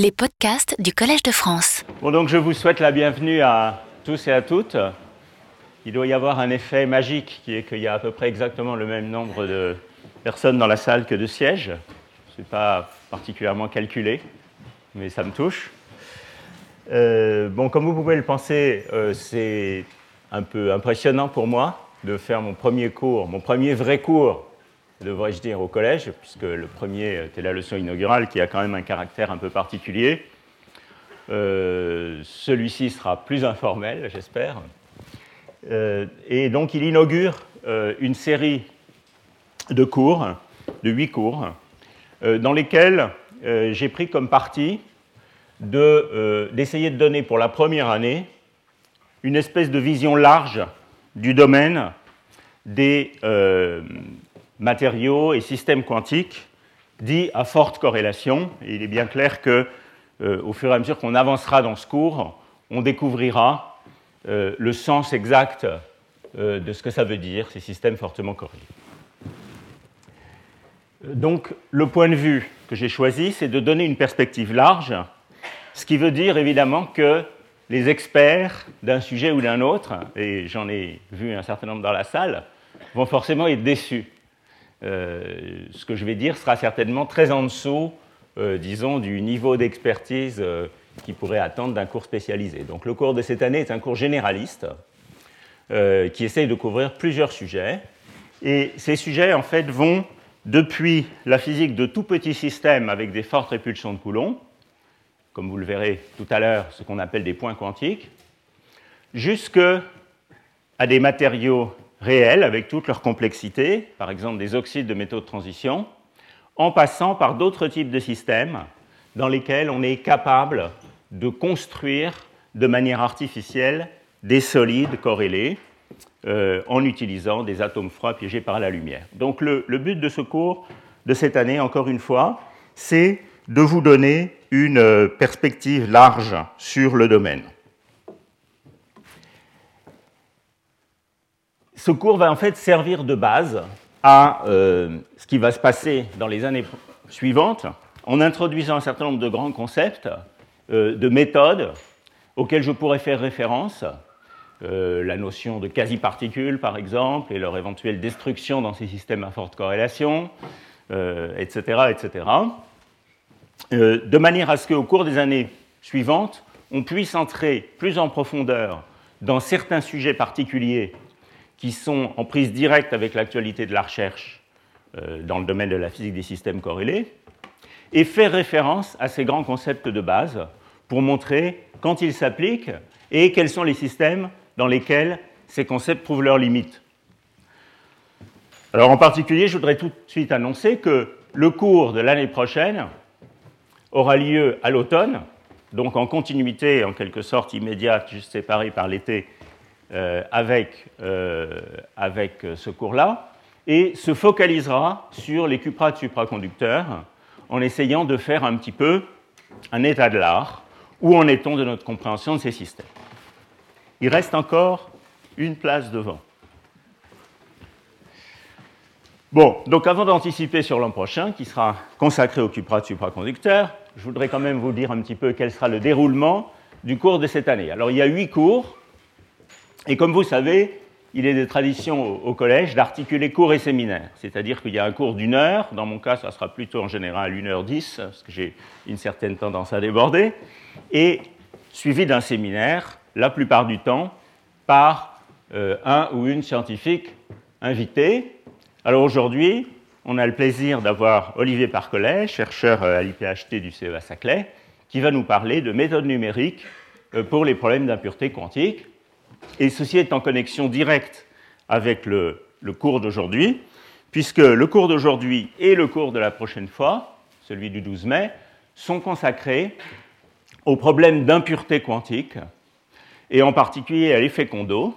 les podcasts du Collège de France. Bon, donc je vous souhaite la bienvenue à tous et à toutes. Il doit y avoir un effet magique qui est qu'il y a à peu près exactement le même nombre de personnes dans la salle que de sièges. Ce n'est pas particulièrement calculé, mais ça me touche. Euh, bon, comme vous pouvez le penser, euh, c'est un peu impressionnant pour moi de faire mon premier cours, mon premier vrai cours, devrais-je dire, au collège, puisque le premier était la leçon inaugurale qui a quand même un caractère un peu particulier. Euh, celui-ci sera plus informel, j'espère. et donc, il inaugure une série de cours, de huit cours, dans lesquels j'ai pris comme parti d'essayer de, donner pour la première année une espèce de vision large du domaine des euh, matériaux et systèmes quantiques dits à forte corrélation. Et il est bien clair que, euh, au fur et à mesure qu'on avancera dans ce cours, on découvrira euh, le sens exact de ce que ça veut dire, ces systèmes fortement corrélés. Donc, le point de vue que j'ai choisi, c'est de donner une perspective large, ce qui veut dire évidemment que les experts d'un sujet ou d'un autre, et j'en ai vu un certain nombre dans la salle, vont forcément être déçus. Euh, ce que je vais dire sera certainement très en dessous, euh, disons, du niveau d'expertise euh, qu'ils pourraient attendre d'un cours spécialisé. Donc le cours de cette année est un cours généraliste qui essaye de couvrir plusieurs sujets. Et ces sujets, en fait, vont depuis la physique de tout petits systèmes avec des fortes répulsions de Coulomb, comme vous le verrez tout à l'heure, ce qu'on appelle des points quantiques, jusque à des matériaux réels avec toute leur complexité, par exemple des oxydes de métaux de transition, en passant par d'autres types de systèmes dans lesquels on est capable de construire de manière artificielle des solides corrélés euh, en utilisant des atomes froids piégés par la lumière. Donc le, but de ce cours de cette année, encore une fois, c'est de vous donner une euh, perspective large sur le domaine. Ce cours va en fait servir de base à euh, ce qui va se passer dans les années suivantes en introduisant un certain nombre de grands concepts, euh, de méthodes auxquelles je pourrais faire référence, la notion de quasi-particules par exemple et leur éventuelle destruction dans ces systèmes à forte corrélation, etc., etc. Euh, de manière à ce qu'au cours des années suivantes, on puisse entrer plus en profondeur dans certains sujets particuliers qui sont en prise directe avec l'actualité de la recherche euh, dans le domaine de la physique des systèmes corrélés, et faire référence à ces grands concepts de base pour montrer quand ils s'appliquent et quels sont les systèmes dans lesquels ces concepts trouvent leurs limites. Alors en particulier, je voudrais tout de suite annoncer que le cours de l'année prochaine aura lieu à l'automne, donc en continuité, en quelque sorte immédiate, juste séparée par l'été, avec, euh, avec ce cours-là, et se focalisera sur les cuprates supraconducteurs en essayant de faire un petit peu un état de l'art, où en est-on de notre compréhension de ces systèmes? Il reste encore une place devant. Bon, donc avant d'anticiper sur l'an prochain, qui sera consacré aux cuprates supraconducteurs, je voudrais quand même vous dire un petit peu quel sera le déroulement du cours de cette année. Alors, il y a huit cours, et comme vous savez, il est de tradition au, collège d'articuler cours et séminaires. C'est-à-dire qu'il y a un cours d'une heure, dans mon cas, ça sera plutôt en général une heure dix, parce que j'ai une certaine tendance à déborder, et suivi d'un séminaire, la plupart du temps, par euh, un ou une scientifique invité. Alors aujourd'hui, on a le plaisir d'avoir Olivier Parcollet, chercheur euh, à l'IPHT du CEA Saclay, qui va nous parler de méthodes numériques euh, pour les problèmes d'impureté quantique. Et ceci est en connexion directe avec le, cours d'aujourd'hui, puisque le cours d'aujourd'hui et le cours de la prochaine fois, celui du 12 mai, sont consacrés aux problèmes d'impureté quantique, et en particulier à l'effet Kondo.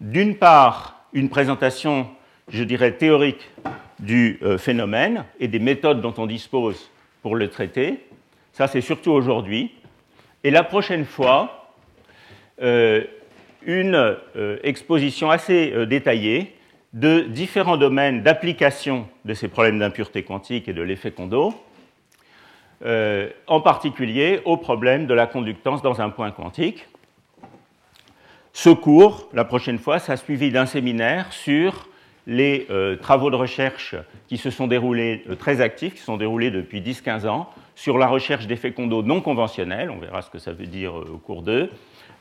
D'une part, une présentation, je dirais, théorique du euh, phénomène et des méthodes dont on dispose pour le traiter. Ça, c'est surtout aujourd'hui. Et la prochaine fois, euh, une euh, exposition assez détaillée de différents domaines d'application de ces problèmes d'impureté quantique et de l'effet Kondo, euh, en particulier au problème de la conductance dans un point quantique. Ce cours, la prochaine fois, sera suivi d'un séminaire sur les euh, travaux de recherche qui se sont déroulés, euh, très actifs, qui se sont déroulés depuis 10-15 ans, sur la recherche d'effets condos non conventionnels, on verra ce que ça veut dire au cours d'eux,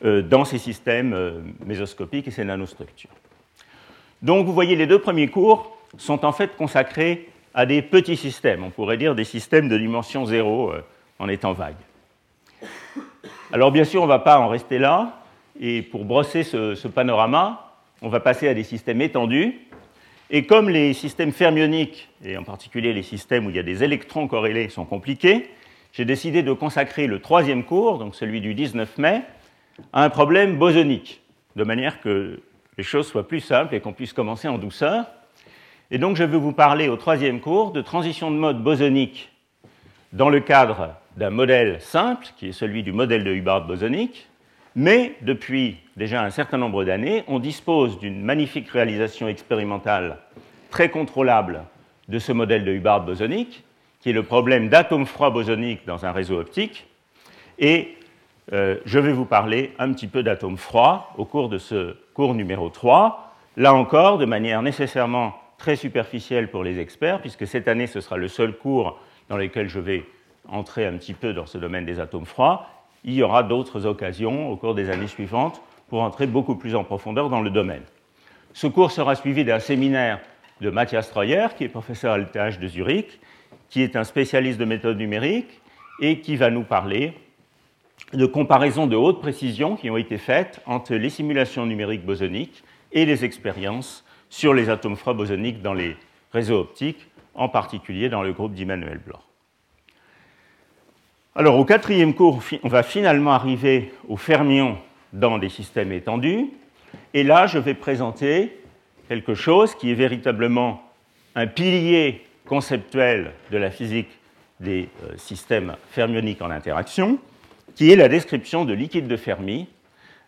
dans ces systèmes mésoscopiques et ces nanostructures. Donc vous voyez, les deux premiers cours sont en fait consacrés à des petits systèmes, on pourrait dire des systèmes de dimension zéro euh, en étant vague. Alors bien sûr, on ne va pas en rester là, et pour brosser ce, panorama, on va passer à des systèmes étendus, et comme les systèmes fermioniques, et en particulier les systèmes où il y a des électrons corrélés, sont compliqués, j'ai décidé de consacrer le troisième cours, donc celui du 19 mai, à un problème bosonique, de manière que les choses soient plus simples et qu'on puisse commencer en douceur. Et donc je vais vous parler au troisième cours de transition de mode bosonique dans le cadre d'un modèle simple, qui est celui du modèle de Hubbard bosonique, mais depuis déjà un certain nombre d'années, on dispose d'une magnifique réalisation expérimentale très contrôlable de ce modèle de Hubbard bosonique, qui est le problème d'atomes froids bosoniques dans un réseau optique. Et euh, je vais vous parler un petit peu d'atomes froids au cours de ce cours numéro 3. Là encore, de manière nécessairement très superficielle pour les experts, puisque cette année, ce sera le seul cours dans lequel je vais entrer un petit peu dans ce domaine des atomes froids. Il y aura d'autres occasions au cours des années suivantes pour entrer beaucoup plus en profondeur dans le domaine. Ce cours sera suivi d'un séminaire de Matthias Treuer, qui est professeur à l'ETH de Zurich, qui est un spécialiste de méthode numérique et qui va nous parler de comparaisons de haute précision qui ont été faites entre les simulations numériques bosoniques et les expériences sur les atomes froids bosoniques dans les réseaux optiques, en particulier dans le groupe d'Immanuel Bloch. Alors, au quatrième cours, on va finalement arriver aux fermions dans des systèmes étendus. Et là, je vais présenter quelque chose qui est véritablement un pilier conceptuel de la physique des euh, systèmes fermioniques en interaction, qui est la description de liquide de Fermi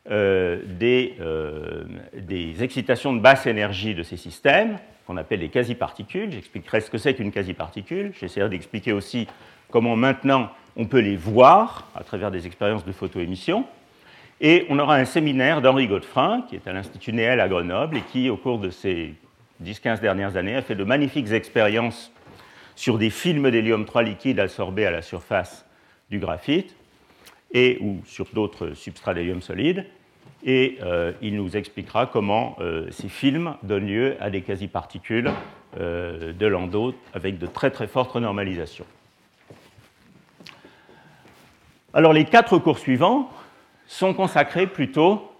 euh, euh, des, excitations de basse énergie de ces systèmes, qu'on appelle les quasi-particules. J'expliquerai ce que c'est qu'une quasi-particule. J'essaierai d'expliquer aussi comment maintenant on peut les voir à travers des expériences de photoémission. Et on aura un séminaire d'Henri Godefrin, qui est à l'Institut Néel à Grenoble et qui, au cours de ces 10-15 dernières années, a fait de magnifiques expériences sur des films d'hélium-3 liquide absorbés à la surface du graphite et ou sur d'autres substrats d'hélium solide et euh, il nous expliquera comment euh, ces films donnent lieu à des quasi-particules euh, de Landau avec de très très fortes renormalisations. Alors les quatre cours suivants sont consacrés plutôt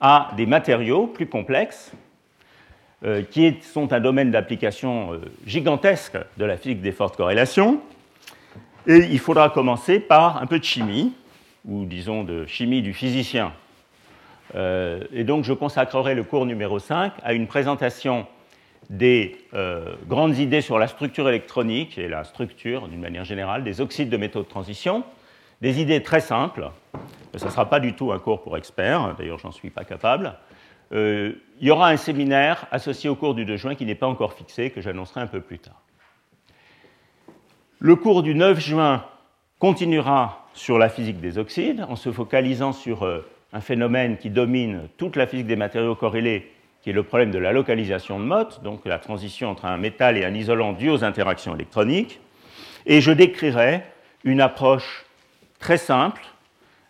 à des matériaux plus complexes qui sont un domaine d'application gigantesque de la physique des fortes corrélations. Et il faudra commencer par un peu de chimie, ou disons de chimie du physicien euh, et donc je consacrerai le cours numéro 5 à une présentation des euh, grandes idées sur la structure électronique et la structure, d'une manière générale, des oxydes de métaux de transition. Des idées très simples. Ce ne sera pas du tout un cours pour experts, d'ailleurs j'en suis pas capable. Euh, il y aura un séminaire associé au cours du 2 juin qui n'est pas encore fixé, que j'annoncerai un peu plus tard. Le cours du 9 juin continuera sur la physique des oxydes en se focalisant sur un phénomène qui domine toute la physique des matériaux corrélés, qui est le problème de la localisation de Mott, donc la transition entre un métal et un isolant dû aux interactions électroniques. Et je décrirai une approche très simple,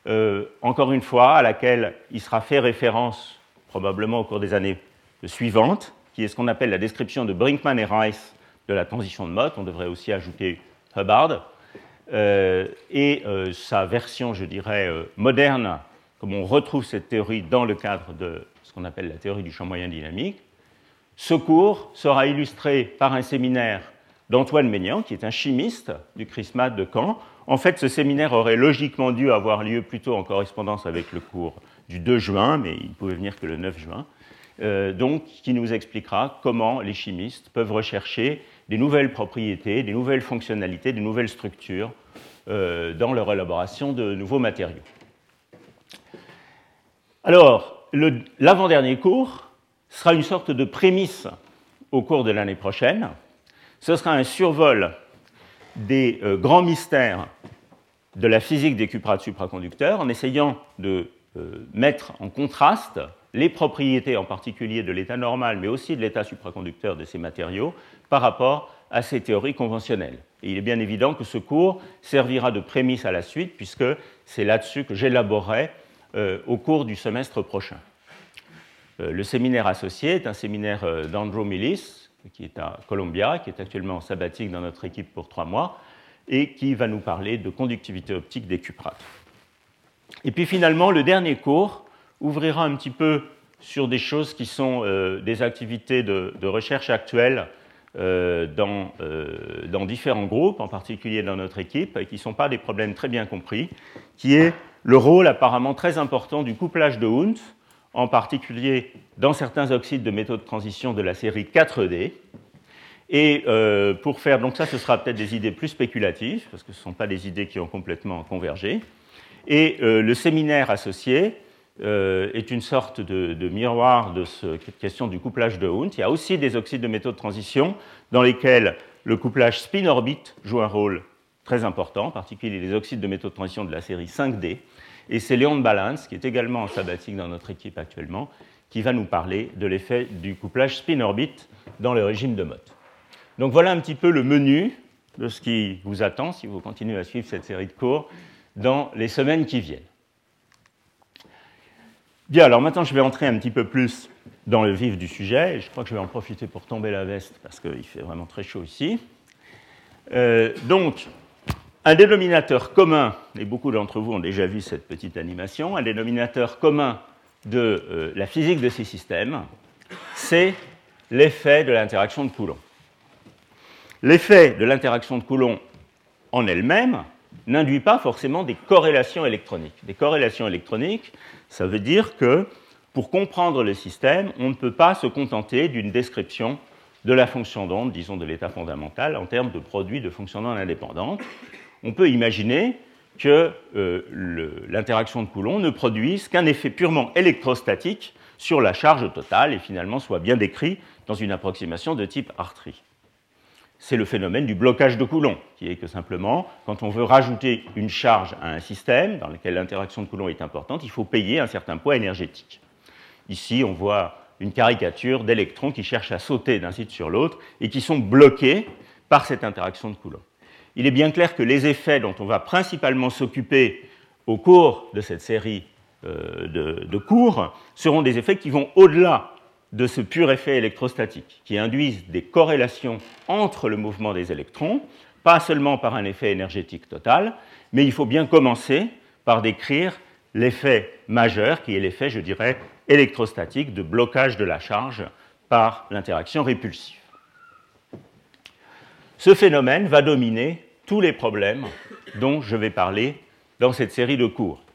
euh, encore une fois, à laquelle il sera fait référence probablement au cours des années suivantes, qui est ce qu'on appelle la description de Brinkman et Rice de la transition de Mott. On devrait aussi ajouter Hubbard. Euh, et euh, sa version, je dirais, moderne comme on retrouve cette théorie dans le cadre de ce qu'on appelle la théorie du champ moyen dynamique. Ce cours sera illustré par un séminaire d'Antoine Maignan, qui est un chimiste du CRISMAT de Caen. En fait, ce séminaire aurait logiquement dû avoir lieu plutôt en correspondance avec le cours du 2 juin, mais il pouvait venir que le 9 juin. Euh, donc, qui nous expliquera comment les chimistes peuvent rechercher des nouvelles propriétés, des nouvelles fonctionnalités, des nouvelles structures euh, dans leur élaboration de nouveaux matériaux. Alors, l'avant-dernier cours sera une sorte de prémisse au cours de l'année prochaine. Ce sera un survol des euh, grands mystères de la physique des cuprates supraconducteurs en essayant de euh, mettre en contraste les propriétés en particulier de l'état normal, mais aussi de l'état supraconducteur de ces matériaux par rapport à ces théories conventionnelles. Et il est bien évident que ce cours servira de prémisse à la suite, puisque c'est là-dessus que j'élaborerai euh, au cours du semestre prochain. Euh, le séminaire associé est un séminaire euh, d'Andrew Millis, qui est à Columbia, qui est actuellement en sabbatique dans notre équipe pour trois mois, et qui va nous parler de conductivité optique des cuprates. Et puis finalement, le dernier cours ouvrira un petit peu sur des choses qui sont des activités de, recherche actuelles dans, euh, dans, différents groupes, en particulier dans notre équipe, qui ne sont pas des problèmes très bien compris, qui est le rôle apparemment très important du couplage de Hund, en particulier dans certains oxydes de métaux de transition de la série 4D. Et euh, pour faire, donc ça, ce sera peut-être des idées plus spéculatives, parce que ce ne sont pas des idées qui ont complètement convergé. Et le séminaire associé euh, est une sorte de, miroir de cette question du couplage de Hund. Il y a aussi des oxydes de métaux de transition dans lesquels le couplage spin-orbite joue un rôle très important, en particulier les oxydes de métaux de transition de la série 5D. Et c'est Léon Balance, qui est également en sabbatique dans notre équipe actuellement, qui va nous parler de l'effet du couplage spin-orbite dans le régime de Mott. Donc voilà un petit peu le menu de ce qui vous attend si vous continuez à suivre cette série de cours dans les semaines qui viennent. Bien, alors maintenant je vais entrer un petit peu plus dans le vif du sujet. Je crois que je vais en profiter pour tomber la veste parce qu'il fait vraiment très chaud ici. Euh, donc, un dénominateur commun, et beaucoup d'entre vous ont déjà vu cette petite animation, un dénominateur commun de euh, la physique de ces systèmes, c'est l'effet de l'interaction de Coulomb. L'effet de l'interaction de Coulomb en elle-même n'induit pas forcément des corrélations électroniques. Des corrélations électroniques, ça veut dire que pour comprendre le système, on ne peut pas se contenter d'une description de la fonction d'onde, disons de l'état fondamental, en termes de produits de fonction d'onde indépendantes. On peut imaginer que euh, l'interaction de Coulomb ne produise qu'un effet purement électrostatique sur la charge totale et finalement soit bien décrit dans une approximation de type Hartree c'est le phénomène du blocage de Coulomb, qui est que simplement, quand on veut rajouter une charge à un système dans lequel l'interaction de Coulomb est importante, il faut payer un certain poids énergétique. Ici, on voit une caricature d'électrons qui cherchent à sauter d'un site sur l'autre et qui sont bloqués par cette interaction de Coulomb. Il est bien clair que les effets dont on va principalement s'occuper au cours de cette série euh, de cours seront des effets qui vont au-delà de ce pur effet électrostatique, qui induisent des corrélations entre le mouvement des électrons, pas seulement par un effet énergétique total, mais il faut bien commencer par décrire l'effet majeur, qui est l'effet, je dirais, électrostatique de blocage de la charge par l'interaction répulsive. Ce phénomène va dominer tous les problèmes dont je vais parler dans cette série de cours.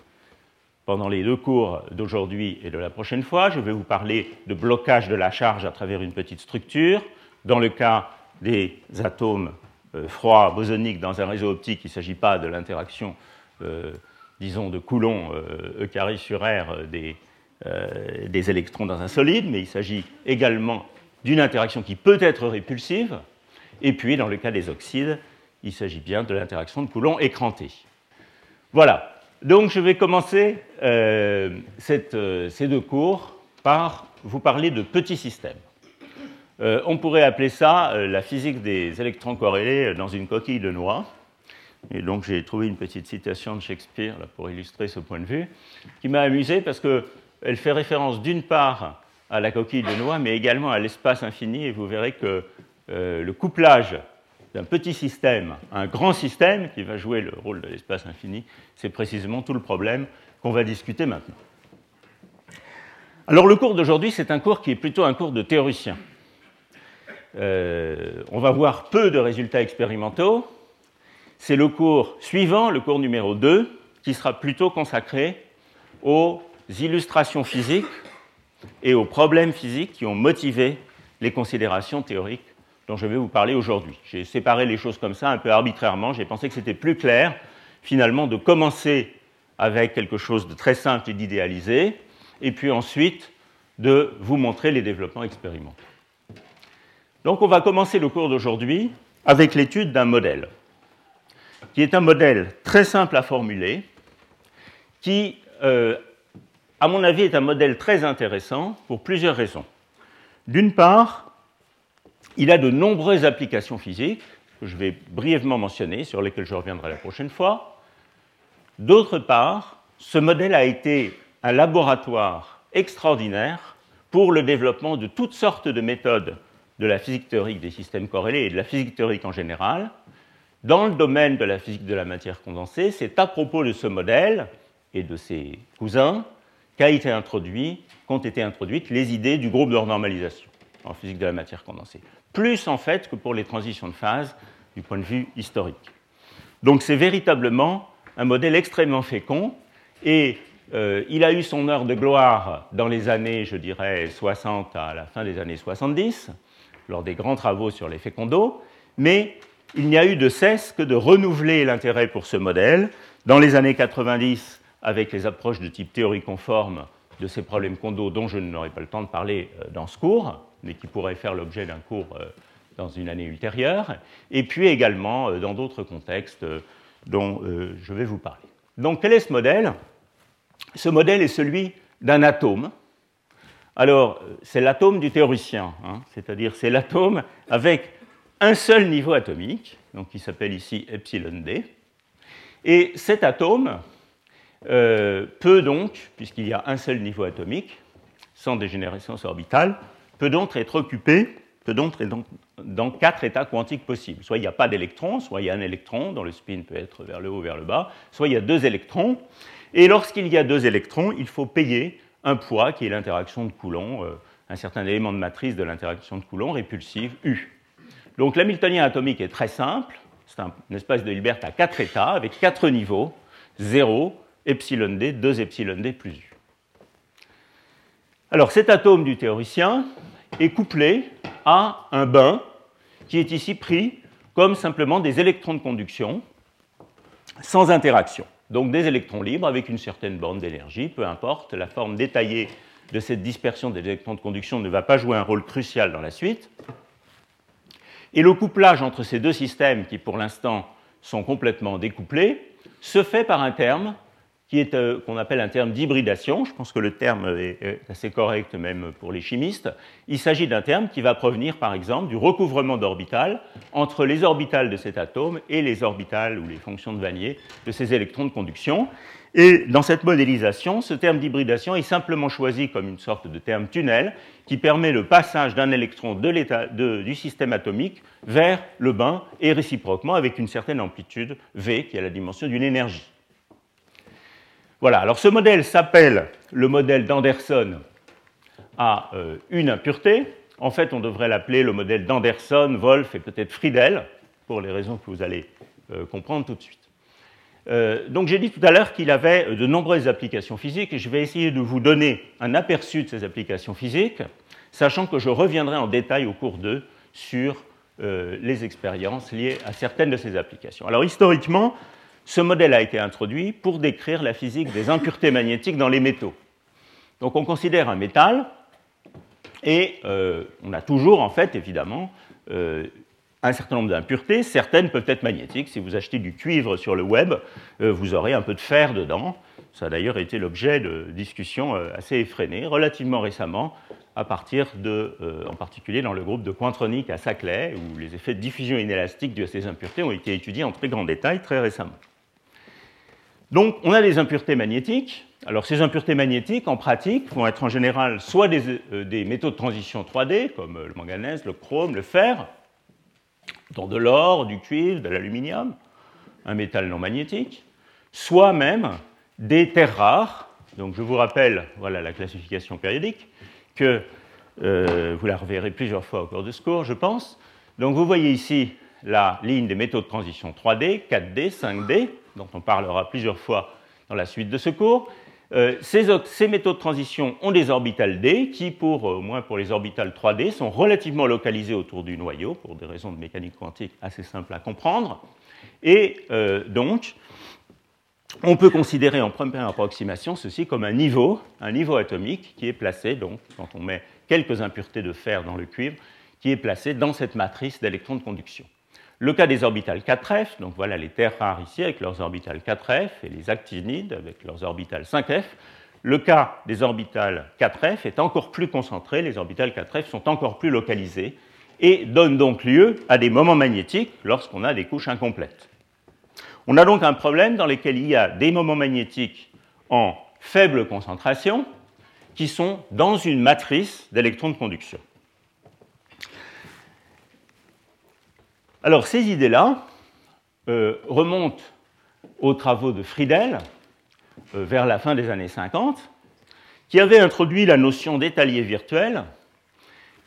Pendant les deux cours d'aujourd'hui et de la prochaine fois, je vais vous parler de blocage de la charge à travers une petite structure. Dans le cas des atomes euh, froids bosoniques dans un réseau optique, il ne s'agit pas de l'interaction, euh, disons, de Coulomb E carré sur R des, des électrons dans un solide, mais il s'agit également d'une interaction qui peut être répulsive. Et puis, dans le cas des oxydes, il s'agit bien de l'interaction de Coulomb écrantée. Voilà, donc je vais commencer euh, euh, ces deux cours par vous parler de petits systèmes. Euh, on pourrait appeler ça la physique des électrons corrélés dans une coquille de noix. Et donc j'ai trouvé une petite citation de Shakespeare pour illustrer ce point de vue, qui m'a amusé parce qu'elle fait référence d'une part à la coquille de noix, mais également à l'espace infini, et vous verrez que le couplage d'un petit système à un grand système qui va jouer le rôle de l'espace infini, c'est précisément tout le problème qu'on va discuter maintenant. Alors le cours d'aujourd'hui, c'est un cours qui est plutôt un cours de théoricien. Euh, on va voir peu de résultats expérimentaux. C'est le cours suivant, le cours numéro 2, qui sera plutôt consacré aux illustrations physiques et aux problèmes physiques qui ont motivé les considérations théoriques dont je vais vous parler aujourd'hui. J'ai séparé les choses comme ça un peu arbitrairement. J'ai pensé que c'était plus clair, finalement, de commencer avec quelque chose de très simple et d'idéalisé, et puis ensuite de vous montrer les développements expérimentaux. Donc on va commencer le cours d'aujourd'hui avec l'étude d'un modèle. qui est un modèle très simple à formuler, qui, euh, à mon avis, est un modèle très intéressant pour plusieurs raisons. D'une part, il a de nombreuses applications physiques, que je vais brièvement mentionner, sur lesquelles je reviendrai la prochaine fois. D'autre part, ce modèle a été un laboratoire extraordinaire pour le développement de toutes sortes de méthodes de la physique théorique des systèmes corrélés et de la physique théorique en général. Dans le domaine de la physique de la matière condensée, c'est à propos de ce modèle et de ses cousins qu'ont été introduites les idées du groupe de normalisation en physique de la matière condensée. Plus en fait que pour les transitions de phase du point de vue historique. Donc c'est véritablement un modèle extrêmement fécond et euh, il a eu son heure de gloire dans les années, je dirais, 60 à la fin des années 70, lors des grands travaux sur les fécondos, mais il n'y a eu de cesse que de renouveler l'intérêt pour ce modèle. Dans les années 90, avec les approches de type théorie conforme de ces problèmes condos dont je n'aurai pas le temps de parler euh, dans ce cours, mais qui pourraient faire l'objet d'un cours euh, dans une année ultérieure, et puis également dans d'autres contextes dont je vais vous parler. Donc quel est ce modèle? Ce modèle est celui d'un atome. Alors, c'est l'atome du théoricien, hein, c'est-à-dire c'est l'atome avec un seul niveau atomique, donc qui s'appelle ici epsilon d. Et cet atome euh, peut donc, puisqu'il y a un seul niveau atomique, sans dégénérescence orbitale, peut donc être occupé peut donc être dans quatre états quantiques possibles. Soit il n'y a pas d'électrons, soit il y a un électron, dont le spin peut être vers le haut, vers le bas, soit il y a deux électrons, et lorsqu'il y a deux électrons, il faut payer un poids qui est l'interaction de Coulomb, euh, un certain élément de matrice de l'interaction de Coulomb répulsive U. Donc l'hamiltonien atomique est très simple, c'est un, espace de Hilbert à quatre états avec quatre niveaux, 0, epsilon d, 2 epsilon d plus U. Alors cet atome du théoricien est couplé à un bain qui est ici pris comme simplement des électrons de conduction sans interaction donc des électrons libres avec une certaine borne d'énergie, peu importe, la forme détaillée de cette dispersion des électrons de conduction ne va pas jouer un rôle crucial dans la suite. Et le couplage entre ces deux systèmes, qui pour l'instant sont complètement découplés, se fait par un terme qui est euh, qu'on appelle un terme d'hybridation. Je pense que le terme est, assez correct même pour les chimistes. Il s'agit d'un terme qui va provenir par exemple du recouvrement d'orbitales entre les orbitales de cet atome et les orbitales ou les fonctions de Vanier de ces électrons de conduction. Et dans cette modélisation, ce terme d'hybridation est simplement choisi comme une sorte de terme tunnel qui permet le passage d'un électron de du système atomique vers le bain et réciproquement avec une certaine amplitude V qui est la dimension d'une énergie. Voilà, alors ce modèle s'appelle le modèle d'Anderson à euh, une impureté. En fait, on devrait l'appeler le modèle d'Anderson, Wolf et peut-être Friedel, pour les raisons que vous allez euh, comprendre tout de suite. Euh, donc j'ai dit tout à l'heure qu'il avait de nombreuses applications physiques et je vais essayer de vous donner un aperçu de ces applications physiques, sachant que je reviendrai en détail au cours d'eux sur les expériences liées à certaines de ces applications. Alors historiquement, ce modèle a été introduit pour décrire la physique des impuretés magnétiques dans les métaux. Donc on considère un métal et euh, on a toujours en fait évidemment euh, un certain nombre d'impuretés. Certaines peuvent être magnétiques. Si vous achetez du cuivre sur le web, euh, vous aurez un peu de fer dedans. Ça a d'ailleurs été l'objet de discussions assez effrénées relativement récemment, à en particulier dans le groupe de Cointronic à Saclay, où les effets de diffusion inélastique de ces impuretés ont été étudiés en très grand détail très récemment. Donc on a des impuretés magnétiques. Alors ces impuretés magnétiques, en pratique, vont être en général soit des, euh, métaux de transition 3D, comme le manganèse, le chrome, le fer, dont de l'or, du cuivre, de l'aluminium, un métal non magnétique, soit même des terres rares. Donc je vous rappelle, voilà la classification périodique, que euh, vous la reverrez plusieurs fois au cours de ce cours, je pense. Donc vous voyez ici la ligne des métaux de transition 3D, 4D, 5D, dont on parlera plusieurs fois dans la suite de ce cours. Euh, ces, métaux de transition ont des orbitales D qui, pour, euh, au moins pour les orbitales 3D, sont relativement localisées autour du noyau pour des raisons de mécanique quantique assez simples à comprendre. Et euh, donc, on peut considérer en première approximation ceci comme un niveau, un niveau atomique qui est placé, donc, quand on met quelques impuretés de fer dans le cuivre, qui est placé dans cette matrice d'électrons de conduction. Le cas des orbitales 4F, donc voilà les terres rares ici avec leurs orbitales 4F et les actinides avec leurs orbitales 5F. Le cas des orbitales 4F est encore plus concentré, les orbitales 4F sont encore plus localisées et donnent donc lieu à des moments magnétiques lorsqu'on a des couches incomplètes. On a donc un problème dans lequel il y a des moments magnétiques en faible concentration qui sont dans une matrice d'électrons de conduction. Alors ces idées-là euh, remontent aux travaux de Friedel euh, vers la fin des années 50, qui avait introduit la notion d'étalier virtuel.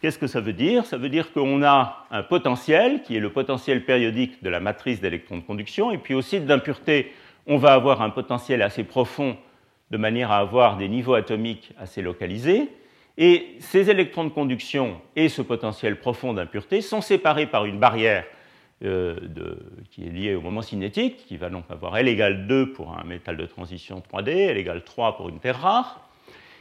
Qu'est-ce que ça veut dire? Ça veut dire qu'on a un potentiel, qui est le potentiel périodique de la matrice d'électrons de conduction, et puis au site d'impureté, on va avoir un potentiel assez profond, de manière à avoir des niveaux atomiques assez localisés. Et ces électrons de conduction et ce potentiel profond d'impureté sont séparés par une barrière euh, qui est lié au moment cinétique, qui va donc avoir L égale 2 pour un métal de transition 3D, L égale 3 pour une terre rare.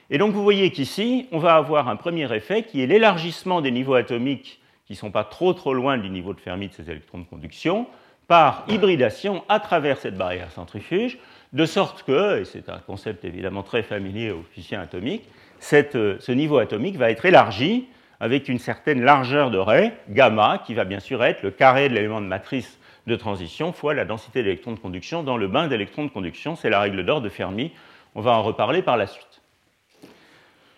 Et donc vous voyez qu'ici, on va avoir un premier effet qui est l'élargissement des niveaux atomiques qui ne sont pas trop trop loin du niveau de Fermi de ces électrons de conduction, par hybridation à travers cette barrière centrifuge, de sorte que, et c'est un concept évidemment très familier aux physiciens atomiques, euh, ce niveau atomique va être élargi avec une certaine largeur de ray, gamma, qui va bien sûr être le carré de l'élément de matrice de transition fois la densité d'électrons de conduction dans le bain d'électrons de conduction. C'est la règle d'or de Fermi. On va en reparler par la suite.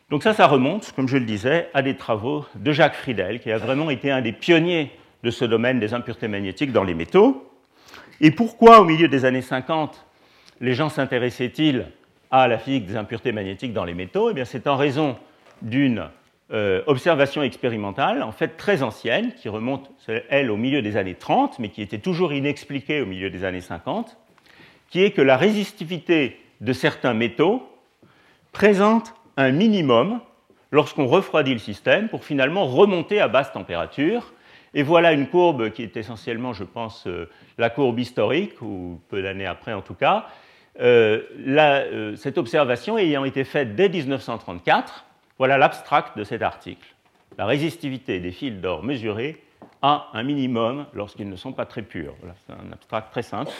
Donc ça, ça remonte, comme je le disais, à des travaux de Jacques Friedel, qui a vraiment été un des pionniers de ce domaine des impuretés magnétiques dans les métaux. Et pourquoi, au milieu des années 50, les gens s'intéressaient-ils à la physique des impuretés magnétiques dans les métaux? Eh bien, c'est en raison d'une euh, observation expérimentale, en fait très ancienne, qui remonte, elle, au milieu des années 30, mais qui était toujours inexpliquée au milieu des années 50, qui est que la résistivité de certains métaux présente un minimum lorsqu'on refroidit le système pour finalement remonter à basse température. Et voilà une courbe qui est essentiellement, je pense, euh, la courbe historique, ou peu d'années après en tout cas. Euh, cette observation ayant été faite dès 1934, voilà l'abstract de cet article. La résistivité des fils d'or mesurés a un minimum lorsqu'ils ne sont pas très purs. c'est un abstract très simple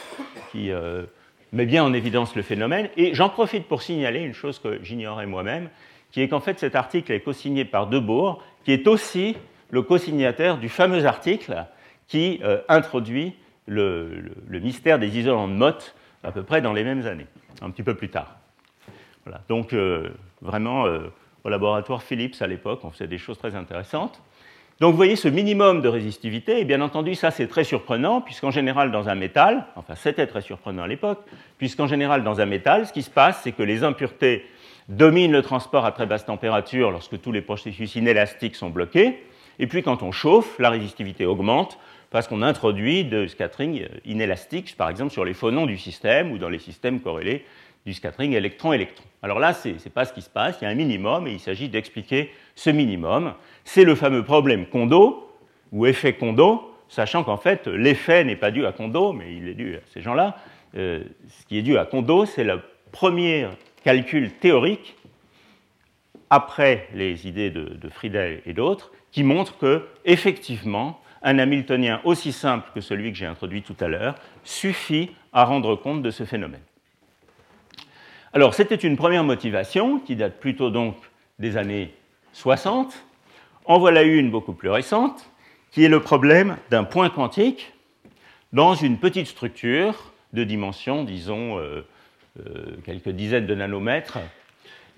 qui euh, met bien en évidence le phénomène. Et j'en profite pour signaler une chose que j'ignorais moi-même, qui est qu'en fait cet article est co-signé par Debourg, qui est aussi le co-signataire du fameux article qui euh, introduit le, mystère des isolants de Mott à peu près dans les mêmes années, un petit peu plus tard. Voilà. Donc euh, vraiment au laboratoire Philips à l'époque, on faisait des choses très intéressantes. Donc vous voyez ce minimum de résistivité, et bien entendu ça c'est très surprenant, puisqu'en général dans un métal, enfin c'était très surprenant à l'époque, puisqu'en général dans un métal, ce qui se passe c'est que les impuretés dominent le transport à très basse température lorsque tous les processus inélastiques sont bloqués, et puis quand on chauffe, la résistivité augmente parce qu'on introduit de scattering inélastique, par exemple sur les phonons du système ou dans les systèmes corrélés du scattering électron-électron. Alors là, ce n'est pas ce qui se passe, il y a un minimum et il s'agit d'expliquer ce minimum. C'est le fameux problème Kondo, ou effet Kondo, sachant qu'en fait, l'effet n'est pas dû à Kondo, mais il est dû à ces gens-là. Euh, ce qui est dû à Kondo, c'est le premier calcul théorique, après les idées de, de Friedel et d'autres, qui montre que, effectivement, un Hamiltonien aussi simple que celui que j'ai introduit tout à l'heure suffit à rendre compte de ce phénomène. Alors, c'était une première motivation qui date plutôt donc des années 60. En voilà une beaucoup plus récente, qui est le problème d'un point quantique dans une petite structure de dimension, disons, euh, euh, quelques dizaines de nanomètres.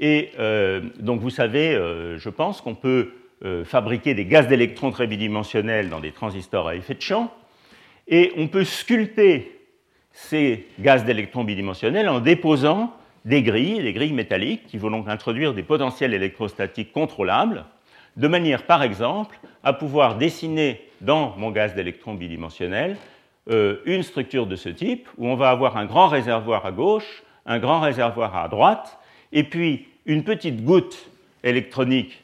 Et euh, donc, vous savez, je pense qu'on peut fabriquer des gaz d'électrons très bidimensionnels dans des transistors à effet de champ, et on peut sculpter ces gaz d'électrons bidimensionnels en déposant des grilles, des grilles métalliques, qui vont donc introduire des potentiels électrostatiques contrôlables, de manière, par exemple, à pouvoir dessiner dans mon gaz d'électrons bidimensionnel euh, une structure de ce type, où on va avoir un grand réservoir à gauche, un grand réservoir à droite, et puis une petite goutte électronique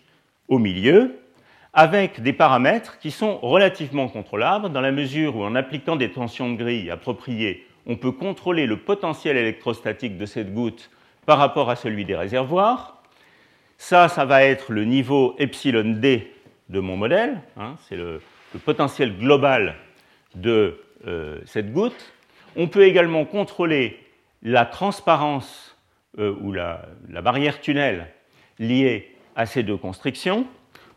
au milieu, avec des paramètres qui sont relativement contrôlables, dans la mesure où, en appliquant des tensions de grille appropriées, on peut contrôler le potentiel électrostatique de cette goutte par rapport à celui des réservoirs. Ça, ça va être le niveau epsilon d de mon modèle, hein, c'est le, potentiel global de euh, cette goutte. On peut également contrôler la transparence euh, ou la, la, barrière tunnel liée à ces deux constrictions.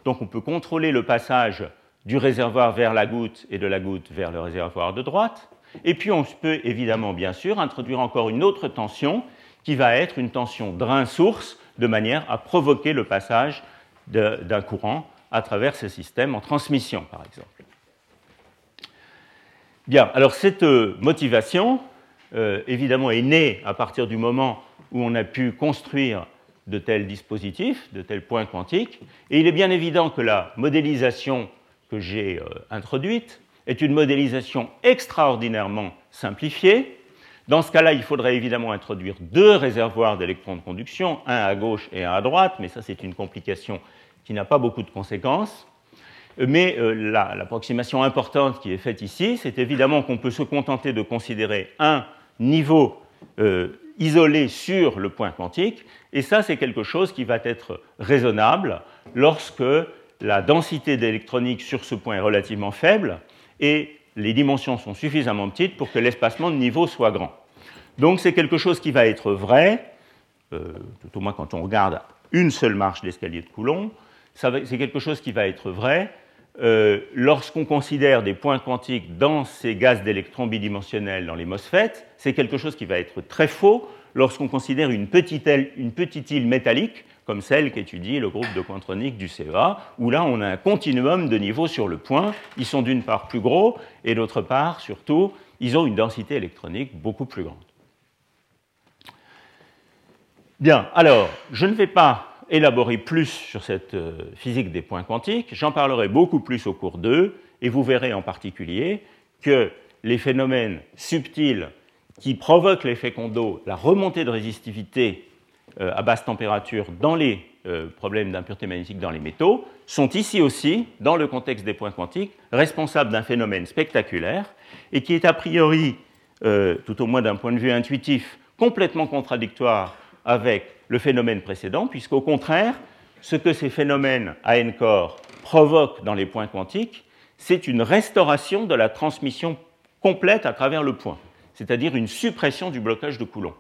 Donc on peut contrôler le passage du réservoir vers la goutte et de la goutte vers le réservoir de droite. Et puis on peut évidemment, bien sûr, introduire encore une autre tension qui va être une tension drain-source de manière à provoquer le passage d'un courant à travers ces systèmes en transmission, par exemple. Bien, alors cette euh, motivation, euh, évidemment, est née à partir du moment où on a pu construire de tels dispositifs, de tels points quantiques, et il est bien évident que la modélisation que j'ai euh, introduite est une modélisation extraordinairement simplifiée. Dans ce cas-là, il faudrait évidemment introduire deux réservoirs d'électrons de conduction, un à gauche et un à droite, mais ça c'est une complication qui n'a pas beaucoup de conséquences. Mais euh, l'approximation importante qui est faite ici, c'est évidemment qu'on peut se contenter de considérer un niveau euh, isolé sur le point quantique, et ça c'est quelque chose qui va être raisonnable lorsque la densité d'électronique sur ce point est relativement faible et les dimensions sont suffisamment petites pour que l'espacement de niveau soit grand. Donc c'est quelque chose qui va être vrai, euh, tout au moins quand on regarde une seule marche d'escalier de Coulomb, c'est quelque chose qui va être vrai euh, lorsqu'on considère des points quantiques dans ces gaz d'électrons bidimensionnels dans les MOSFET, c'est quelque chose qui va être très faux lorsqu'on considère une petite, île métallique comme celle qu'étudie le groupe de quantronique du CEA, où là on a un continuum de niveaux sur le point. Ils sont d'une part plus gros et d'autre part, surtout, ils ont une densité électronique beaucoup plus grande. Bien, alors, je ne vais pas élaborer plus sur cette euh, physique des points quantiques. J'en parlerai beaucoup plus au cours d'eux, et vous verrez en particulier que les phénomènes subtils qui provoquent l'effet Kondo, la remontée de résistivité euh, à basse température dans les euh, problèmes d'impureté magnétique dans les métaux, sont ici aussi, dans le contexte des points quantiques, responsables d'un phénomène spectaculaire et qui est a priori, tout au moins d'un point de vue intuitif, complètement contradictoire avec le phénomène précédent, puisqu'au contraire, ce que ces phénomènes à n-corps provoquent dans les points quantiques, c'est une restauration de la transmission complète à travers le point, c'est-à-dire une suppression du blocage de Coulomb.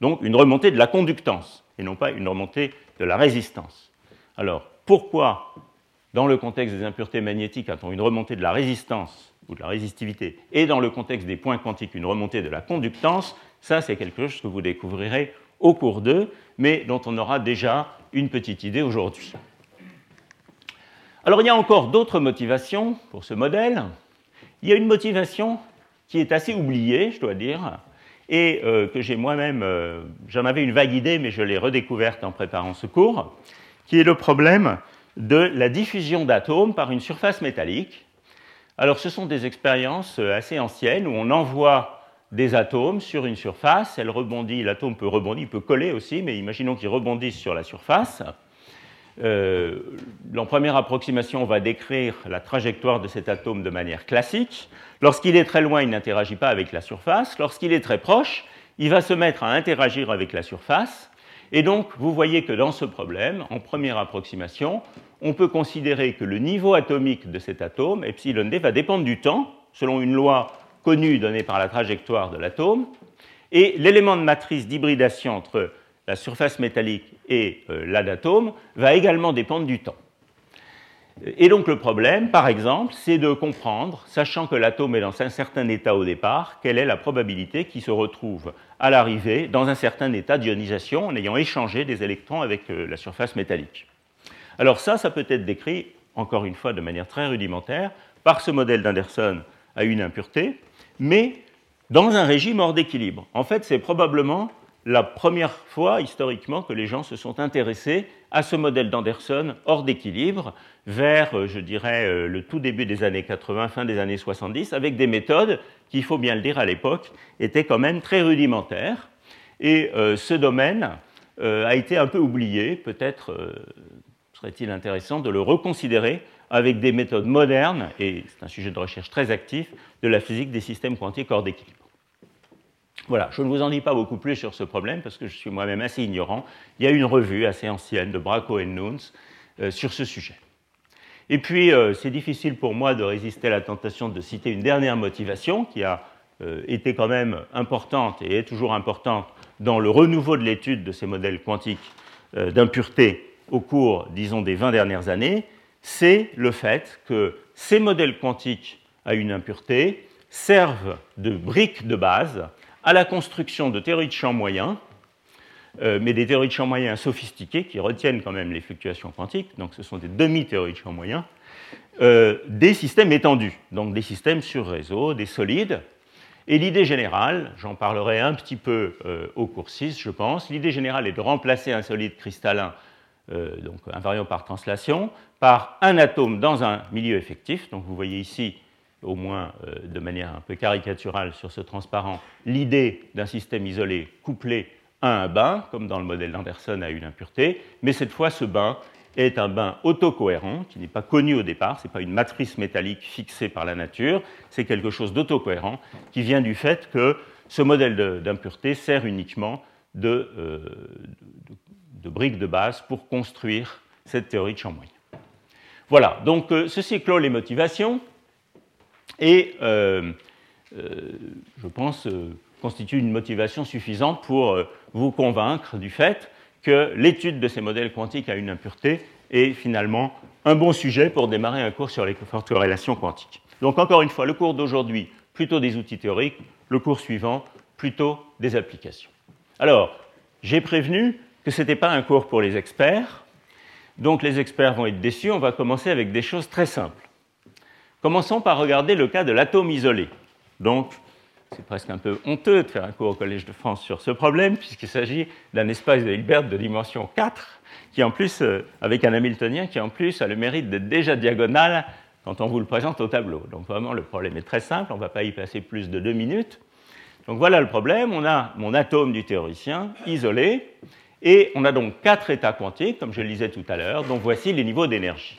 Donc une remontée de la conductance, et non pas une remontée de la résistance. Alors, pourquoi, dans le contexte des impuretés magnétiques, a-t-on une remontée de la résistance ou de la résistivité, et dans le contexte des points quantiques, une remontée de la conductance? Ça, c'est quelque chose que vous découvrirez au cours d'eux, mais dont on aura déjà une petite idée aujourd'hui. Alors il y a encore d'autres motivations pour ce modèle. Il y a une motivation qui est assez oubliée, je dois dire, et euh, que j'ai moi-même, euh, j'en avais une vague idée, mais je l'ai redécouverte en préparant ce cours, qui est le problème de la diffusion d'atomes par une surface métallique. Alors ce sont des expériences euh, assez anciennes où on envoie des atomes sur une surface, elle rebondit, l'atome peut rebondir, il peut coller aussi, mais imaginons qu'il rebondisse sur la surface. Euh, en première approximation, on va décrire la trajectoire de cet atome de manière classique. Lorsqu'il est très loin, il n'interagit pas avec la surface. Lorsqu'il est très proche, il va se mettre à interagir avec la surface. Et donc, vous voyez que dans ce problème, en première approximation, on peut considérer que le niveau atomique de cet atome, epsilon d, va dépendre du temps, selon une loi connu donné par la trajectoire de l'atome, et l'élément de matrice d'hybridation entre la surface métallique et euh, l'atome va également dépendre du temps. Et donc le problème, par exemple, c'est de comprendre, sachant que l'atome est dans un certain état au départ, quelle est la probabilité qu'il se retrouve à l'arrivée dans un certain état d'ionisation en ayant échangé des électrons avec euh, la surface métallique. Alors ça, ça peut être décrit, encore une fois de manière très rudimentaire, par ce modèle d'Anderson à une impureté, mais dans un régime hors d'équilibre. En fait, c'est probablement la première fois historiquement que les gens se sont intéressés à ce modèle d'Anderson hors d'équilibre vers, euh, je dirais, euh, le tout début des années 80, fin des années 70, avec des méthodes qui, il faut bien le dire à l'époque, étaient quand même très rudimentaires. Et euh, ce domaine a été un peu oublié. Peut-être serait-il intéressant de le reconsidérer avec des méthodes modernes, et c'est un sujet de recherche très actif, de la physique des systèmes quantiques hors d'équilibre. Voilà, je ne vous en dis pas beaucoup plus sur ce problème parce que je suis moi-même assez ignorant. Il y a une revue assez ancienne de Braco et Nunes euh, sur ce sujet. Et puis, euh, c'est difficile pour moi de résister à la tentation de citer une dernière motivation qui a euh, été quand même importante et est toujours importante dans le renouveau de l'étude de ces modèles quantiques d'impureté au cours, disons, des 20 dernières années, c'est le fait que ces modèles quantiques à une impureté servent de briques de base à la construction de théories de champ moyens, euh, mais des théories de champ moyens sophistiquées qui retiennent quand même les fluctuations quantiques, donc ce sont des demi-théories de champ moyens, euh, des systèmes étendus, donc des systèmes sur réseau, des solides. Et l'idée générale, j'en parlerai un petit peu euh, au cours 6, je pense, l'idée générale est de remplacer un solide cristallin, donc invariant par translation, par un atome dans un milieu effectif. Donc vous voyez ici au moins euh, de manière un peu caricaturale sur ce transparent, l'idée d'un système isolé couplé à un bain, comme dans le modèle d'Anderson à une impureté, mais cette fois ce bain est un bain autocohérent qui n'est pas connu au départ, ce n'est pas une matrice métallique fixée par la nature, c'est quelque chose d'autocohérent qui vient du fait que ce modèle d'impureté sert uniquement de, euh, de, briques de base pour construire cette théorie de champ moyen. Voilà, donc euh, ceci clôt les motivations et euh, euh, je pense euh, constitue une motivation suffisante pour vous convaincre du fait que l'étude de ces modèles quantiques à une impureté est finalement un bon sujet pour démarrer un cours sur les fortes corrélations quantiques. Donc encore une fois, le cours d'aujourd'hui, plutôt des outils théoriques, le cours suivant, plutôt des applications. Alors, j'ai prévenu que ce n'était pas un cours pour les experts, donc les experts vont être déçus, on va commencer avec des choses très simples. Commençons par regarder le cas de l'atome isolé. Donc, c'est presque un peu honteux de faire un cours au Collège de France sur ce problème, puisqu'il s'agit d'un espace de Hilbert de dimension 4, qui en plus, euh, avec un Hamiltonien, qui en plus a le mérite d'être déjà diagonal quand on vous le présente au tableau. Donc vraiment, le problème est très simple, on ne va pas y passer plus de deux minutes. Donc voilà le problème, on a mon atome du théoricien isolé, et on a donc quatre états quantiques, comme je le disais tout à l'heure, dont voici les niveaux d'énergie.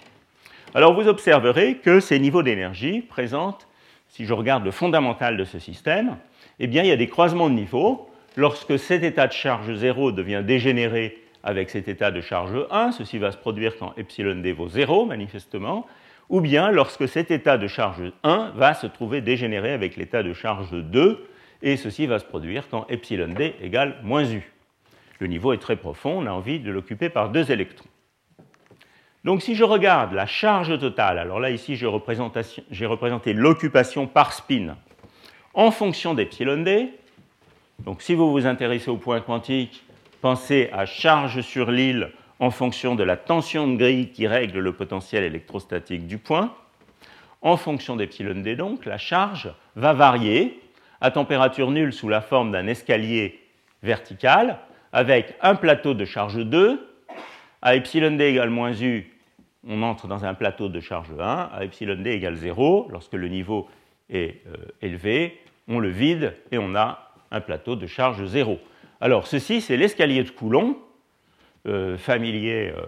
Alors vous observerez que ces niveaux d'énergie présentent, si je regarde le fondamental de ce système, eh il y a des croisements de niveaux. Lorsque cet état de charge 0 devient dégénéré avec cet état de charge 1, ceci va se produire quand epsilon d vaut 0 manifestement, ou bien lorsque cet état de charge 1 va se trouver dégénéré avec l'état de charge 2, et ceci va se produire quand epsilon d égale moins u. Le niveau est très profond, on a envie de l'occuper par deux électrons. Donc si je regarde la charge totale, alors là ici j'ai représenté l'occupation par spin en fonction d'epsilon d. Donc si vous vous intéressez au point quantique, pensez à charge sur l'île en fonction de la tension de grille qui règle le potentiel électrostatique du point. En fonction d'epsilon d donc, la charge va varier à température nulle sous la forme d'un escalier vertical avec un plateau de charge 2 à epsilon d égale moins u, on entre dans un plateau de charge 1 à epsilon d égale 0. Lorsque le niveau est euh, élevé, on le vide et on a un plateau de charge 0. Alors ceci, c'est l'escalier de Coulomb, euh, familier euh,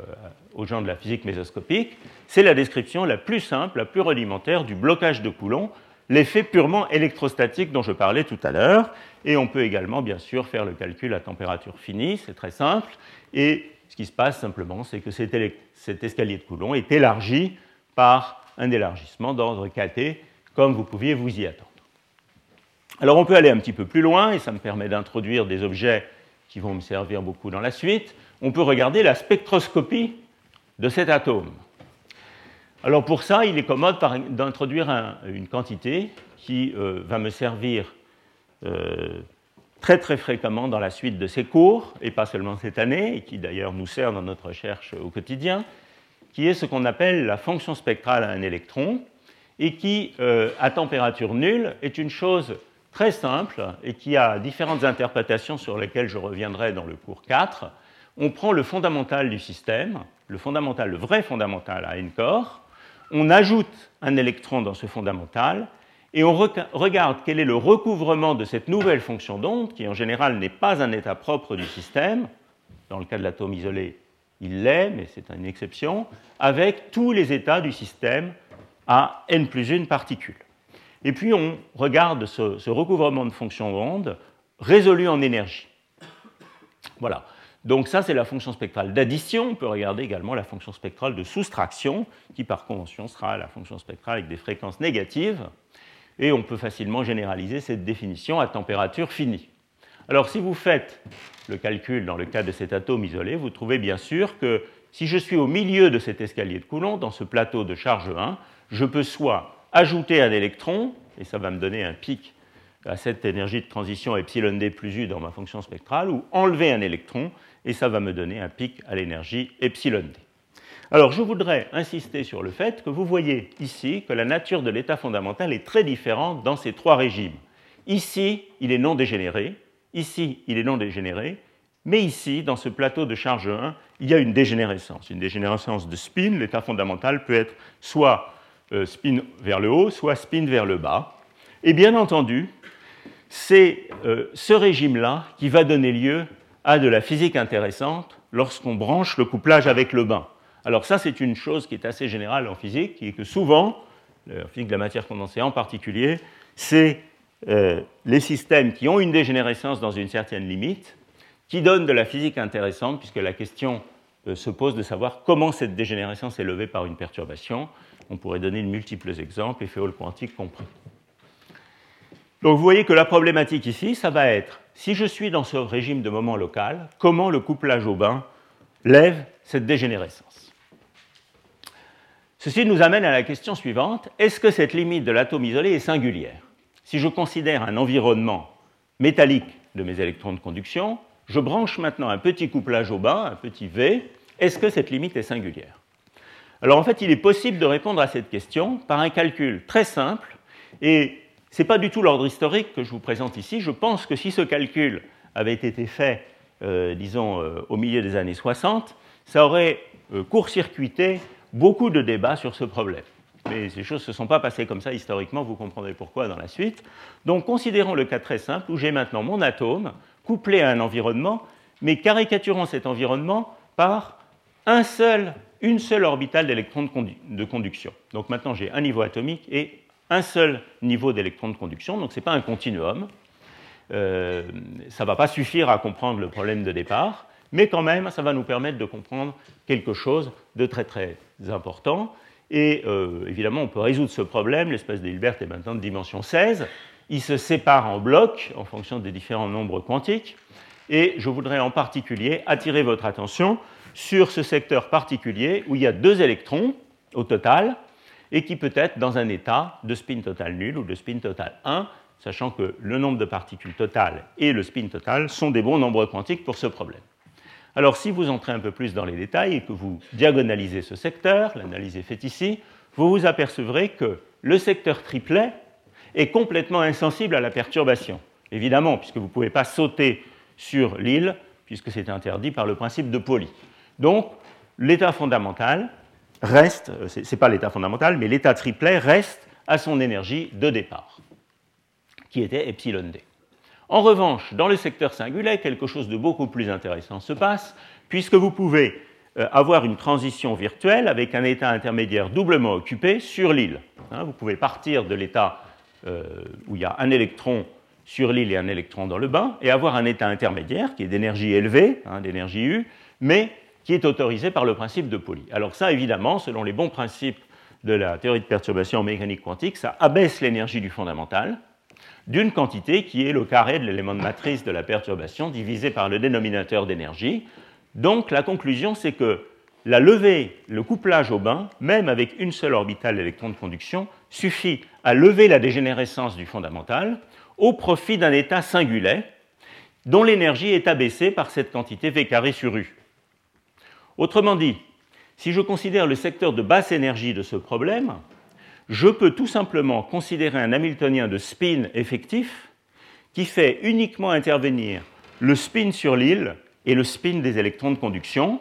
aux gens de la physique mésoscopique. C'est la description la plus simple, la plus rudimentaire du blocage de Coulomb, l'effet purement électrostatique dont je parlais tout à l'heure. Et on peut également, bien sûr, faire le calcul à température finie, c'est très simple. Et ce qui se passe simplement, c'est que cet, escalier de Coulomb est élargi par un élargissement d'ordre KT, comme vous pouviez vous y attendre. Alors on peut aller un petit peu plus loin, et ça me permet d'introduire des objets qui vont me servir beaucoup dans la suite. On peut regarder la spectroscopie de cet atome. Alors pour ça, il est commode d'introduire une quantité qui euh, va me servir euh, très très fréquemment dans la suite de ces cours, et pas seulement cette année, et qui d'ailleurs nous sert dans notre recherche au quotidien, qui est ce qu'on appelle la fonction spectrale à un électron, et qui, euh, à température nulle, est une chose très simple et qui a différentes interprétations sur lesquelles je reviendrai dans le cours 4. On prend le fondamental du système, le fondamental, le vrai fondamental à n corps, on ajoute un électron dans ce fondamental, et on regarde quel est le recouvrement de cette nouvelle fonction d'onde, qui en général n'est pas un état propre du système. Dans le cas de l'atome isolé, il l'est, mais c'est une exception, avec tous les états du système à n plus une particule. Et puis on regarde ce, recouvrement de fonction d'onde résolu en énergie. Voilà. Donc ça, c'est la fonction spectrale d'addition. On peut regarder également la fonction spectrale de soustraction, qui par convention sera la fonction spectrale avec des fréquences négatives. Et on peut facilement généraliser cette définition à température finie. Alors si vous faites le calcul dans le cas de cet atome isolé, vous trouvez bien sûr que si je suis au milieu de cet escalier de Coulomb, dans ce plateau de charge 1, je peux soit ajouter un électron, et ça va me donner un pic à cette énergie de transition epsilon d plus u dans ma fonction spectrale, ou enlever un électron, et ça va me donner un pic à l'énergie epsilon d. Alors je voudrais insister sur le fait que vous voyez ici que la nature de l'état fondamental est très différente dans ces trois régimes. Ici, il est non dégénéré, ici, il est non dégénéré, mais ici, dans ce plateau de charge 1, il y a une dégénérescence. Une dégénérescence de spin, l'état fondamental peut être soit euh, spin vers le haut, soit spin vers le bas. Et bien entendu, c'est euh, ce régime-là qui va donner lieu à de la physique intéressante lorsqu'on branche le couplage avec le bain. Alors ça, c'est une chose qui est assez générale en physique, et que souvent, en physique de la matière condensée en particulier, c'est euh, les systèmes qui ont une dégénérescence dans une certaine limite, qui donnent de la physique intéressante, puisque la question euh, se pose de savoir comment cette dégénérescence est levée par une perturbation. On pourrait donner de multiples exemples, effet Hall quantique compris. Donc vous voyez que la problématique ici, ça va être, si je suis dans ce régime de moment local, comment le couplage au bain lève cette dégénérescence? Ceci nous amène à la question suivante. Est-ce que cette limite de l'atome isolé est singulière? Si je considère un environnement métallique de mes électrons de conduction, je branche maintenant un petit couplage au bas, un petit V. Est-ce que cette limite est singulière? Alors en fait, il est possible de répondre à cette question par un calcul très simple. Et ce n'est pas du tout l'ordre historique que je vous présente ici. Je pense que si ce calcul avait été fait, euh, disons, euh, au milieu des années 60, ça aurait euh, court-circuité beaucoup de débats sur ce problème. Mais ces choses ne se sont pas passées comme ça historiquement, vous comprendrez pourquoi dans la suite. Donc considérons le cas très simple où j'ai maintenant mon atome couplé à un environnement, mais caricaturant cet environnement par un seul, une seule orbitale d'électrons de, conduction. Donc maintenant j'ai un niveau atomique et un seul niveau d'électrons de conduction, donc ce n'est pas un continuum. Euh, ça ne va pas suffire à comprendre le problème de départ, mais quand même, ça va nous permettre de comprendre quelque chose de très très important. Et euh, évidemment, on peut résoudre ce problème. L'espace de Hilbert est maintenant de dimension 16. Il se sépare en blocs en fonction des différents nombres quantiques. Et je voudrais en particulier attirer votre attention sur ce secteur particulier où il y a deux électrons au total et qui peut être dans un état de spin total nul ou de spin total 1, sachant que le nombre de particules totales et le spin total sont des bons nombres quantiques pour ce problème. Alors si vous entrez un peu plus dans les détails et que vous diagonalisez ce secteur, l'analyse est faite ici, vous vous apercevrez que le secteur triplet est complètement insensible à la perturbation. Évidemment, puisque vous ne pouvez pas sauter sur l'île, puisque c'est interdit par le principe de Pauli. Donc, l'état fondamental reste, euh, ce n'est pas l'état fondamental, mais l'état triplet reste à son énergie de départ, qui était epsilon d. En revanche, dans le secteur singulier, quelque chose de beaucoup plus intéressant se passe, puisque vous pouvez euh, avoir une transition virtuelle avec un état intermédiaire doublement occupé sur l'île. Hein, vous pouvez partir de l'état euh, où il y a un électron sur l'île et un électron dans le bain, et avoir un état intermédiaire qui est d'énergie élevée, hein, d'énergie U, mais qui est autorisé par le principe de Pauli. Alors ça, évidemment, selon les bons principes de la théorie de perturbation en mécanique quantique, ça abaisse l'énergie du fondamental, d'une quantité qui est le carré de l'élément de matrice de la perturbation divisé par le dénominateur d'énergie. Donc la conclusion, c'est que la levée, le couplage au bain, même avec une seule orbitale d'électron de conduction, suffit à lever la dégénérescence du fondamental au profit d'un état singulier dont l'énergie est abaissée par cette quantité V carré sur U. Autrement dit, si je considère le secteur de basse énergie de ce problème, je peux tout simplement considérer un Hamiltonien de spin effectif qui fait uniquement intervenir le spin sur l'île et le spin des électrons de conduction.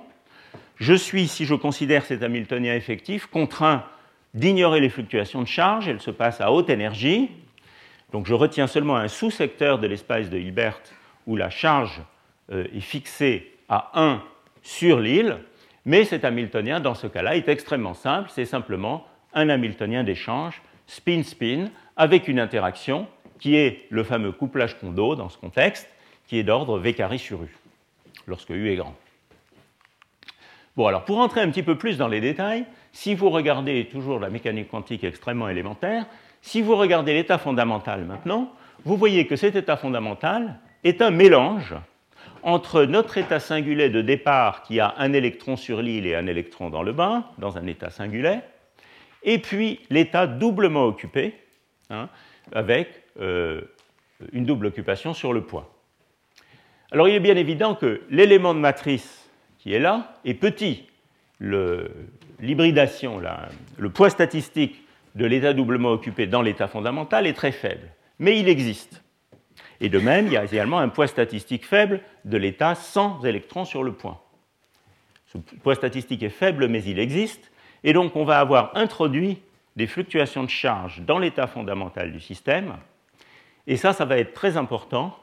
Je suis, si je considère cet Hamiltonien effectif, contraint d'ignorer les fluctuations de charge, elles se passent à haute énergie. Donc je retiens seulement un sous-secteur de l'espace de Hilbert où la charge euh, est fixée à 1 sur l'île, mais cet Hamiltonien, dans ce cas-là, est extrêmement simple, c'est simplement un Hamiltonien d'échange spin-spin avec une interaction qui est le fameux couplage Kondo dans ce contexte, qui est d'ordre V carré sur U. lorsque U est grand. Bon, alors pour entrer un petit peu plus dans les détails, si vous regardez toujours la mécanique quantique extrêmement élémentaire, si vous regardez l'état fondamental maintenant, vous voyez que cet état fondamental est un mélange entre notre état singulier de départ qui a un électron sur l'île et un électron dans le bain, dans un état singulier, et puis l'état doublement occupé, hein, avec euh, une double occupation sur le point. Alors il est bien évident que l'élément de matrice qui est là est petit. L'hybridation, le poids statistique de l'état doublement occupé dans l'état fondamental est très faible, mais il existe. Et de même, il y a également un poids statistique faible de l'état sans électrons sur le point. Ce poids statistique est faible, mais il existe, et donc on va avoir introduit des fluctuations de charge dans l'état fondamental du système, et ça, ça va être très important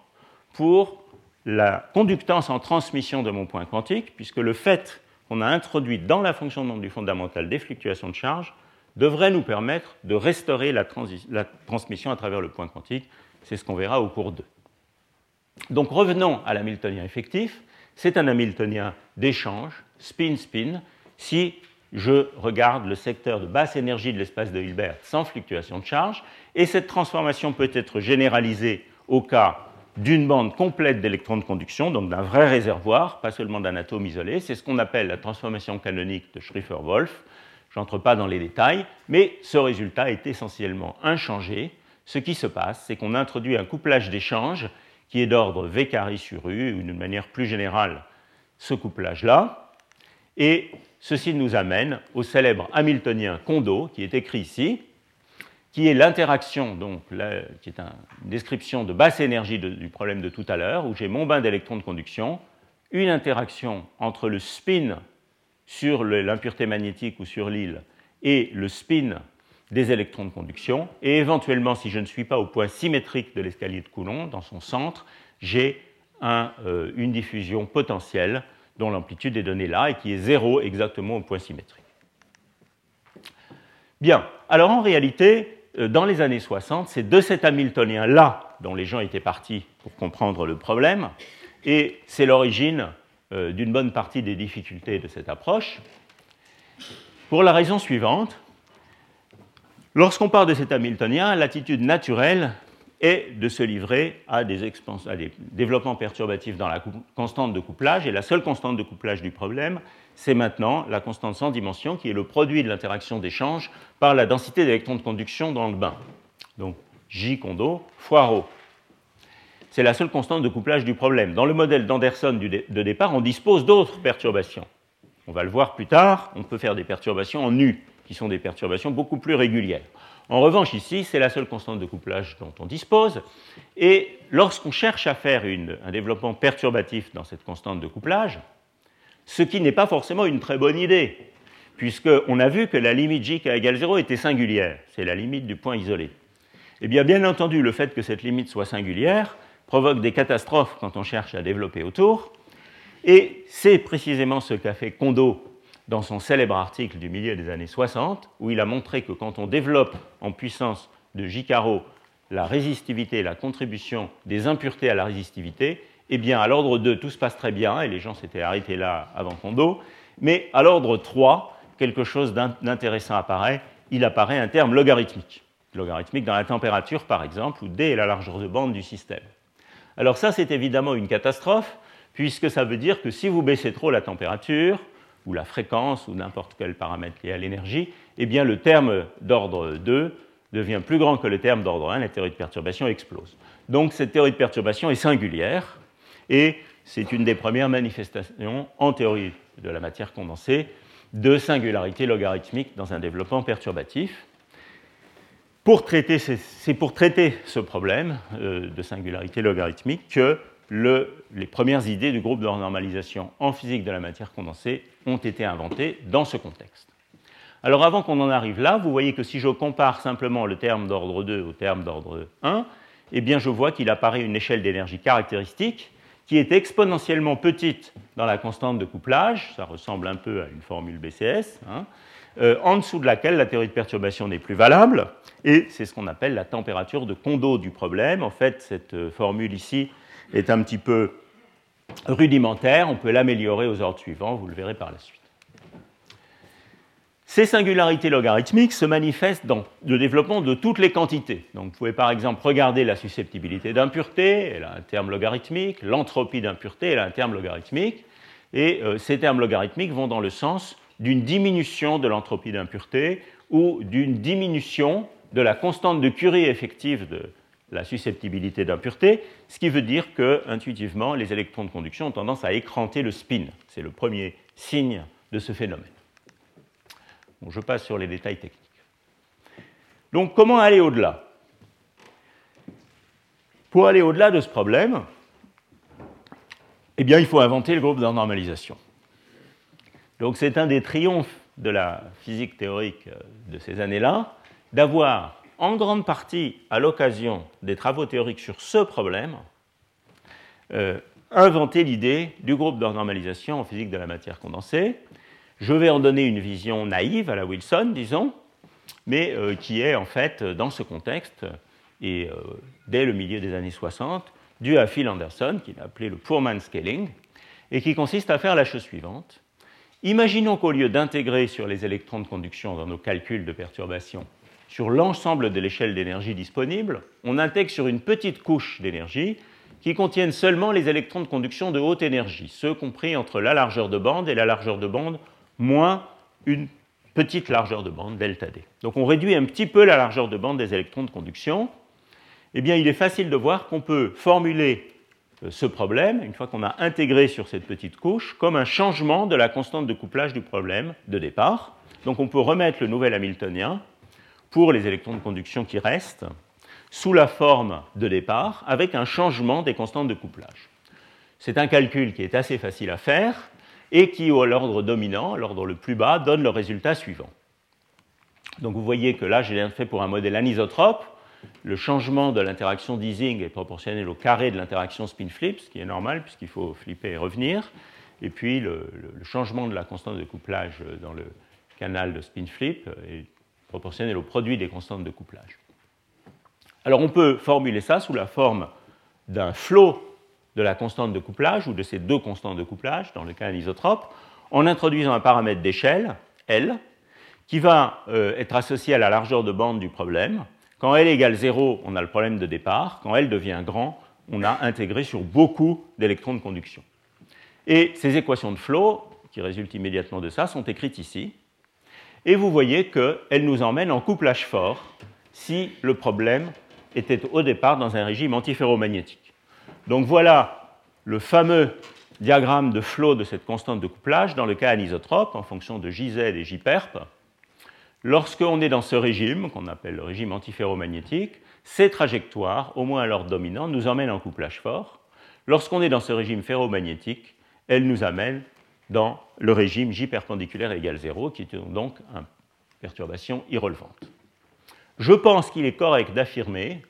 pour la conductance en transmission de mon point quantique, puisque le fait qu'on a introduit dans la fonction de du fondamental des fluctuations de charge devrait nous permettre de restaurer la, la transmission à travers le point quantique. C'est ce qu'on verra au cours 2. Donc revenons à l'hamiltonien effectif. C'est un hamiltonien d'échange, spin-spin, si je regarde le secteur de basse énergie de l'espace de Hilbert sans fluctuation de charge, et cette transformation peut être généralisée au cas d'une bande complète d'électrons de conduction, donc d'un vrai réservoir, pas seulement d'un atome isolé. C'est ce qu'on appelle la transformation canonique de Schrieffer-Wolf. Je n'entre pas dans les détails, mais ce résultat est essentiellement inchangé. Ce qui se passe, c'est qu'on introduit un couplage d'échange qui est d'ordre V carré sur U, ou d'une manière plus générale, ce couplage-là. Et ceci nous amène au célèbre Hamiltonien Kondo, qui est écrit ici, qui est l'interaction, donc, qui est une description de basse énergie du problème de tout à l'heure, où j'ai mon bain d'électrons de conduction, une interaction entre le spin sur l'impureté magnétique ou sur l'île et le spin des électrons de conduction, et éventuellement, si je ne suis pas au point symétrique de l'escalier de Coulomb, dans son centre, j'ai euh, une diffusion potentielle dont l'amplitude est donnée là et qui est zéro exactement au point symétrique. Bien, alors en réalité, euh, dans les années 60, c'est de cet Hamiltonien-là dont les gens étaient partis pour comprendre le problème, et c'est l'origine euh, d'une bonne partie des difficultés de cette approche, pour la raison suivante. Lorsqu'on part de cet Hamiltonien, l'attitude naturelle est de se livrer à des, développements perturbatifs dans la constante de couplage. Et la seule constante de couplage du problème, c'est maintenant la constante sans dimension, qui est le produit de l'interaction d'échange par la densité d'électrons de conduction dans le bain. Donc J condo fois ρ. C'est la seule constante de couplage du problème. Dans le modèle d'Anderson de départ, on dispose d'autres perturbations. On va le voir plus tard, on peut faire des perturbations en U, qui sont des perturbations beaucoup plus régulières. En revanche, ici, c'est la seule constante de couplage dont on dispose. Et lorsqu'on cherche à faire un développement perturbatif dans cette constante de couplage, ce qui n'est pas forcément une très bonne idée, puisqu'on a vu que la limite j égale 0 était singulière, c'est la limite du point isolé. Eh bien, bien entendu, le fait que cette limite soit singulière provoque des catastrophes quand on cherche à développer autour, et c'est précisément ce qu'a fait Kondo dans son célèbre article du milieu des années 60, où il a montré que quand on développe en puissance de J carreau la résistivité, la contribution des impuretés à la résistivité, eh bien, à l'ordre 2, tout se passe très bien, et les gens s'étaient arrêtés là avant Kondo, mais à l'ordre 3, quelque chose d'intéressant apparaît, il apparaît un terme logarithmique. Logarithmique dans la température, par exemple, où D est la largeur de bande du système. Alors ça, c'est évidemment une catastrophe, puisque ça veut dire que si vous baissez trop la température, ou la fréquence, ou n'importe quel paramètre lié à l'énergie, eh bien le terme d'ordre 2 devient plus grand que le terme d'ordre 1, la théorie de perturbation explose. Donc cette théorie de perturbation est singulière, et c'est une des premières manifestations en théorie de la matière condensée de singularité logarithmique dans un développement perturbatif. c'est pour traiter ce problème euh, de singularité logarithmique que les premières idées du groupe de normalisation en physique de la matière condensée ont été inventées dans ce contexte. Alors avant qu'on en arrive là, vous voyez que si je compare simplement le terme d'ordre 2 au terme d'ordre 1, eh bien je vois qu'il apparaît une échelle d'énergie caractéristique qui est exponentiellement petite dans la constante de couplage, ça ressemble un peu à une formule BCS, hein, euh, en dessous de laquelle la théorie de perturbation n'est plus valable, et c'est ce qu'on appelle la température de Kondo du problème. En fait, cette euh, formule ici est un petit peu rudimentaire, on peut l'améliorer aux ordres suivants, vous le verrez par la suite. Ces singularités logarithmiques se manifestent dans le développement de toutes les quantités. Donc, vous pouvez par exemple regarder la susceptibilité d'impureté, elle a un terme logarithmique, l'entropie d'impureté, elle a un terme logarithmique, et euh, ces termes logarithmiques vont dans le sens d'une diminution de l'entropie d'impureté ou d'une diminution de la constante de Curie effective de la susceptibilité d'impureté, ce qui veut dire que, intuitivement, les électrons de conduction ont tendance à écranter le spin. C'est le premier signe de ce phénomène. je passe sur les détails techniques. Donc, comment aller au-delà? Pour aller au-delà de ce problème, eh bien, il faut inventer le groupe de normalisation. Donc, c'est un des triomphes de la physique théorique de ces années-là, d'avoir en grande partie à l'occasion des travaux théoriques sur ce problème, euh, inventé l'idée du groupe de normalisation en physique de la matière condensée. Je vais en donner une vision naïve à la Wilson, disons, mais euh, qui est en fait dans ce contexte, et euh, dès le milieu des années 60, dû à Phil Anderson, qu'il a appelé le Poorman Scaling, et qui consiste à faire la chose suivante. Imaginons qu'au lieu d'intégrer sur les électrons de conduction dans nos calculs de perturbation sur l'ensemble de l'échelle d'énergie disponible, on intègre sur une petite couche d'énergie qui contiennent seulement les électrons de conduction de haute énergie, ceux compris entre la largeur de bande et la largeur de bande moins une petite largeur de bande, delta D. Donc on réduit un petit peu la largeur de bande des électrons de conduction. Eh bien, il est facile de voir qu'on peut formuler euh, ce problème, une fois qu'on a intégré sur cette petite couche, comme un changement de la constante de couplage du problème de départ. Donc on peut remettre le nouvel Hamiltonien pour les électrons de conduction qui restent sous la forme de départ avec un changement des constantes de couplage. C'est un calcul qui est assez facile à faire et qui, à l'ordre dominant, l'ordre le plus bas, donne le résultat suivant. Donc vous voyez que là, j'ai fait pour un modèle anisotrope. Le changement de l'interaction d'Ising est proportionnel au carré de l'interaction spin-flip, ce qui est normal puisqu'il faut flipper et revenir. Et puis le, le, changement de la constante de couplage dans le canal de spin-flip est proportionnel au produit des constantes de couplage. Alors on peut formuler ça sous la forme d'un flot de la constante de couplage ou de ces deux constantes de couplage, dans le cas anisotrope, en introduisant un paramètre d'échelle, L, qui va euh, être associé à la largeur de bande du problème. Quand L égale 0, on a le problème de départ. Quand L devient grand, on a intégré sur beaucoup d'électrons de conduction. Et ces équations de flot, qui résultent immédiatement de ça, sont écrites ici. Et vous voyez qu'elle nous emmène en couplage fort si le problème était au départ dans un régime antiferromagnétique. Donc voilà le fameux diagramme de flot de cette constante de couplage dans le cas anisotrope en fonction de JZ et JPERP. Lorsqu'on est dans ce régime, qu'on appelle le régime antiferromagnétique, ces trajectoires, au moins à l'ordre dominant, nous emmènent en couplage fort. Lorsqu'on est dans ce régime ferromagnétique, elles nous amènent dans le régime J perpendiculaire égale 0, qui est donc une perturbation irrelevante. Je pense qu'il est correct d'affirmer,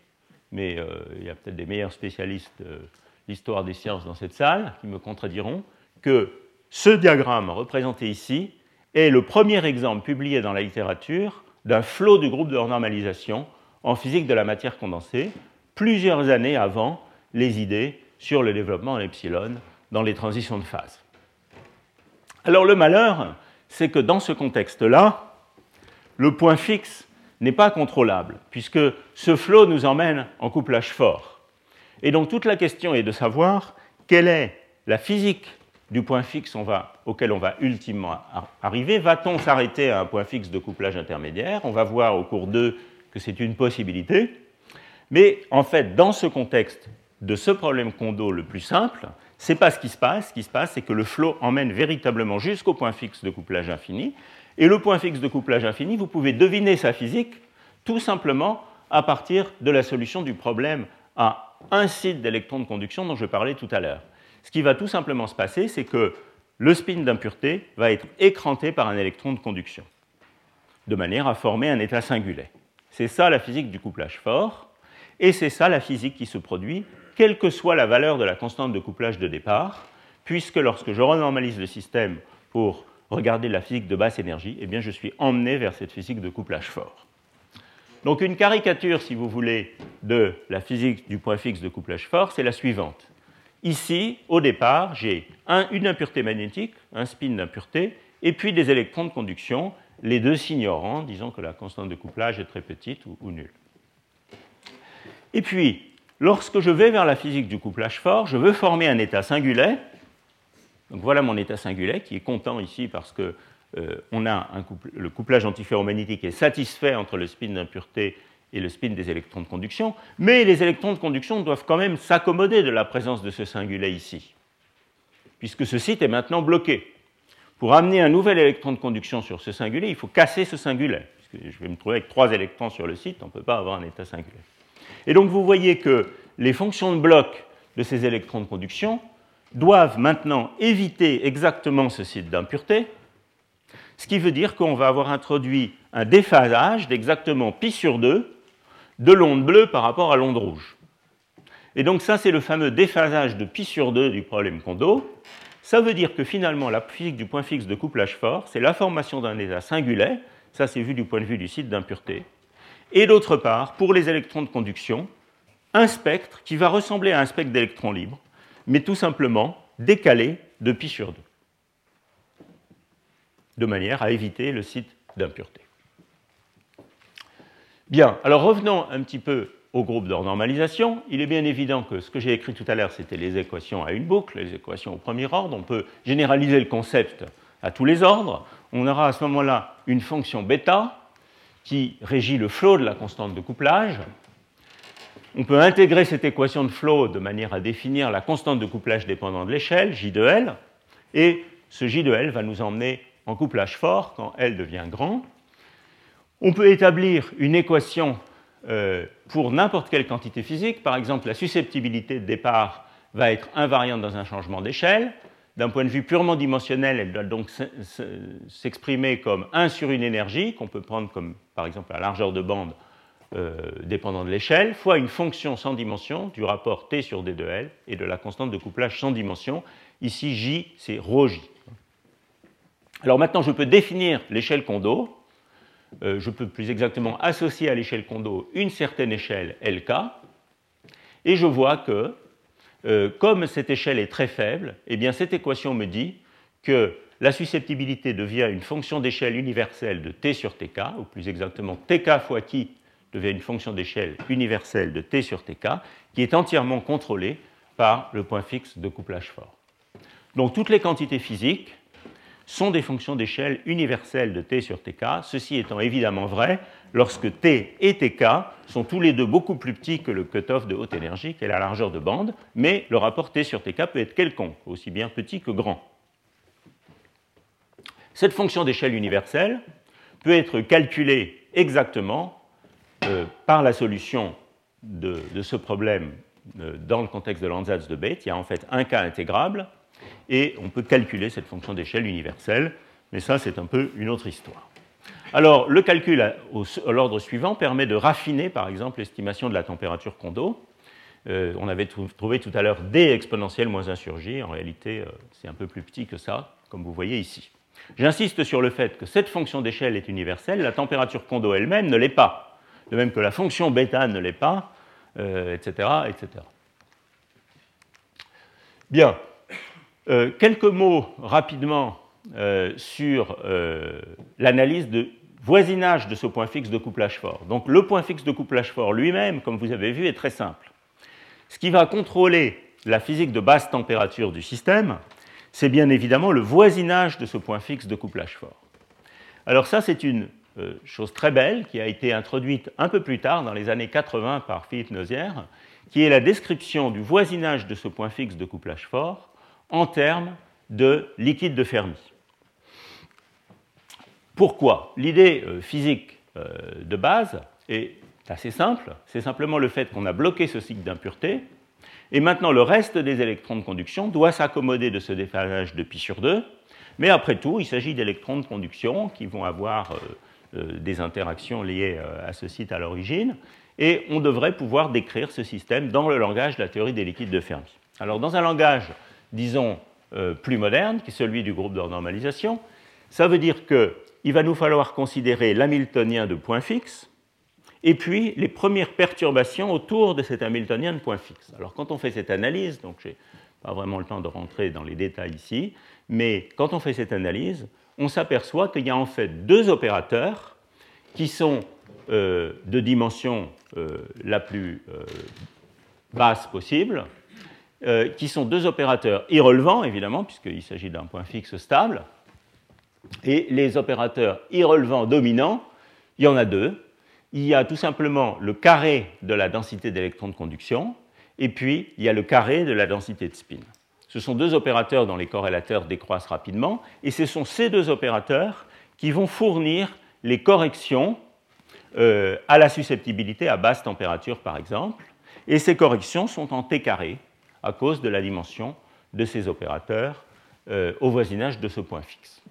mais euh, il y a peut-être des meilleurs spécialistes de l'histoire des sciences dans cette salle qui me contrediront, que ce diagramme représenté ici est le premier exemple publié dans la littérature d'un flot du groupe de normalisation en physique de la matière condensée, plusieurs années avant les idées sur le développement en epsilon dans les transitions de phase. Alors le malheur, c'est que dans ce contexte-là, le point fixe n'est pas contrôlable, puisque ce flot nous emmène en couplage fort. Et donc toute la question est de savoir quelle est la physique du point fixe auquel on va ultimement arriver. Va-t-on s'arrêter à un point fixe de couplage intermédiaire? On va voir au cours 2 que c'est une possibilité. Mais en fait, dans ce contexte de ce problème condo le plus simple, n'est pas ce qui se passe. Ce qui se passe, c'est que le flot emmène véritablement jusqu'au point fixe de couplage infini. Et le point fixe de couplage infini, vous pouvez deviner sa physique tout simplement à partir de la solution du problème à un site d'électrons de conduction dont je parlais tout à l'heure. Ce qui va tout simplement se passer, c'est que le spin d'impureté va être écranté par un électron de conduction, de manière à former un état singulet. C'est ça la physique du couplage fort, et c'est ça la physique qui se produit quelle que soit la valeur de la constante de couplage de départ, puisque lorsque je renormalise le système pour regarder la physique de basse énergie, eh bien je suis emmené vers cette physique de couplage fort. Donc une caricature, si vous voulez, de la physique du point fixe de couplage fort, c'est la suivante. Ici, au départ, j'ai une impureté magnétique, un spin d'impureté, et puis des électrons de conduction, les deux s'ignorant, disons que la constante de couplage est très petite ou, ou nulle. Et puis, lorsque je vais vers la physique du couplage fort, je veux former un état singulet. Donc voilà mon état singulet qui est content ici parce que euh, le couplage antiferromagnétique est satisfait entre le spin d'impureté et le spin des électrons de conduction, mais les électrons de conduction doivent quand même s'accommoder de la présence de ce singulet ici, puisque ce site est maintenant bloqué. Pour amener un nouvel électron de conduction sur ce singulet, il faut casser ce singulet. Puisque je vais me trouver avec trois électrons sur le site, on ne peut pas avoir un état singulet. Et donc vous voyez que les fonctions de bloc de ces électrons de conduction doivent maintenant éviter exactement ce site d'impureté, ce qui veut dire qu'on va avoir introduit un déphasage d'exactement pi sur 2 de l'onde bleue par rapport à l'onde rouge. Et donc ça, c'est le fameux déphasage de pi sur 2 du problème Kondo. Ça veut dire que finalement, la physique du point fixe de couplage fort, c'est la formation d'un état singulet, ça c'est vu du point de vue du site d'impureté, et d'autre part, pour les électrons de conduction, un spectre qui va ressembler à un spectre d'électrons libres, mais tout simplement décalé de pi sur 2 de manière à éviter le site d'impureté. Bien, alors revenons un petit peu au groupe de normalisation. Il est bien évident que ce que j'ai écrit tout à l'heure, c'était les équations à une boucle, les équations au premier ordre. On peut généraliser le concept à tous les ordres. On aura à ce moment-là une fonction bêta qui régit le flot de la constante de couplage. On peut intégrer cette équation de flot de manière à définir la constante de couplage dépendant de l'échelle, J de L, et ce J de L va nous emmener en couplage fort quand L devient grand. On peut établir une équation euh, pour n'importe quelle quantité physique. Par exemple, la susceptibilité de départ va être invariante dans un changement d'échelle. D'un point de vue purement dimensionnel, elle doit donc s'exprimer comme 1 sur une énergie, qu'on peut prendre comme par exemple la largeur de bande euh, dépendant de l'échelle, fois une fonction sans dimension du rapport T sur D de L et de la constante de couplage sans dimension. Ici, J, c'est ρJ. Alors maintenant, je peux définir l'échelle Kondo. Euh, je peux plus exactement associer à l'échelle Kondo une certaine échelle LK. Et je vois que, euh, comme cette échelle est très faible, eh cette équation me dit que la susceptibilité devient une fonction d'échelle universelle de t sur tk, ou plus exactement tk fois qui devient une fonction d'échelle universelle de t sur tk, qui est entièrement contrôlée par le point fixe de couplage fort. Donc toutes les quantités physiques sont des fonctions d'échelle universelles de t sur tk, ceci étant évidemment vrai lorsque t et tk sont tous les deux beaucoup plus petits que le cutoff de haute énergie, qui est la largeur de bande, mais le rapport t sur tk peut être quelconque, aussi bien petit que grand. Cette fonction d'échelle universelle peut être calculée exactement euh, par la solution de, ce problème euh, dans le contexte de l'ansatz de Bethe. Il y a en fait un cas intégrable et on peut calculer cette fonction d'échelle universelle, mais ça c'est un peu une autre histoire. Alors le calcul à, l'ordre suivant permet de raffiner par exemple l'estimation de la température Kondo. Euh, on avait trouvé tout à l'heure d exponentielle moins 1 sur j, en réalité euh, c'est un peu plus petit que ça, comme vous voyez ici. J'insiste sur le fait que cette fonction d'échelle est universelle, la température Kondo elle-même ne l'est pas, de même que la fonction bêta ne l'est pas, etc., euh, etc. Bien, quelques mots rapidement sur l'analyse de voisinage de ce point fixe de couplage fort. Donc le point fixe de couplage fort lui-même, comme vous avez vu, est très simple. Ce qui va contrôler la physique de basse température du système, c'est bien évidemment le voisinage de ce point fixe de couplage fort. Alors ça, c'est une chose très belle qui a été introduite un peu plus tard, dans les années 80, par Philippe Nozière, qui est la description du voisinage de ce point fixe de couplage fort en termes de liquide de Fermi. Pourquoi L'idée euh, physique euh, de base est assez simple, c'est simplement le fait qu'on a bloqué ce cycle d'impureté, et maintenant le reste des électrons de conduction doit s'accommoder de ce déphasage de pi sur 2, mais après tout, il s'agit d'électrons de conduction qui vont avoir euh, des interactions liées à ce site à l'origine, et on devrait pouvoir décrire ce système dans le langage de la théorie des liquides de Fermi. Alors dans un langage disons, plus moderne, qui est celui du groupe de normalisation, ça veut dire qu'il va nous falloir considérer l'hamiltonien de point fixe, et puis les premières perturbations autour de cet hamiltonien de point fixe. Alors quand on fait cette analyse, donc j'ai Pas vraiment le temps de rentrer dans les détails ici, mais quand on fait cette analyse, on s'aperçoit qu'il y a en fait deux opérateurs qui sont euh, de dimension euh, la plus euh, basse possible, qui sont deux opérateurs irrelevants, évidemment, puisqu'il s'agit d'un point fixe stable, et les opérateurs irrelevants dominants, il y en a deux. Il y a tout simplement le carré de la densité d'électrons de conduction, et puis il y a le carré de la densité de spin. Ce sont deux opérateurs dont les corrélateurs décroissent rapidement, et ce sont ces deux opérateurs qui vont fournir les corrections euh, à la susceptibilité à basse température, par exemple. Et ces corrections sont en t carré à cause de la dimension de ces opérateurs euh, au voisinage de ce point fixe.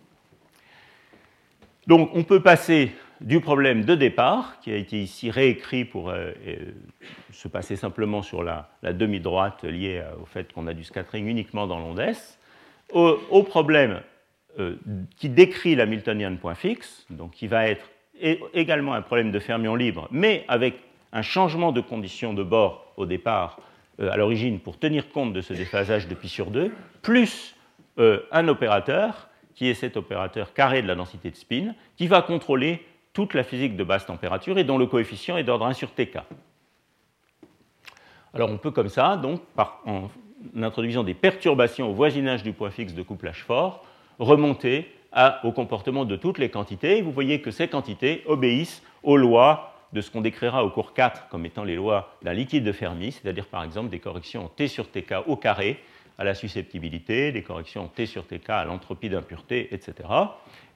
Donc on peut passer du problème de départ, qui a été ici réécrit pour euh, se passer simplement sur la, demi-droite liée au fait qu'on a du scattering uniquement dans l'onde S, au, problème qui décrit l'Hamiltonian point fixe, donc qui va être également un problème de fermion libre, mais avec un changement de condition de bord au départ, euh, à l'origine, pour tenir compte de ce déphasage de pi sur 2, plus euh, un opérateur, qui est cet opérateur carré de la densité de spin, qui va contrôler toute la physique de basse température et dont le coefficient est d'ordre 1 sur Tk. Alors on peut comme ça, donc, en introduisant des perturbations au voisinage du point fixe de couplage fort, remonter au comportement de toutes les quantités. Vous voyez que ces quantités obéissent aux lois de ce qu'on décrira au cours 4 comme étant les lois d'un liquide de Fermi, c'est-à-dire par exemple des corrections T sur Tk au carré à la susceptibilité, des corrections T sur Tk à l'entropie d'impureté, etc.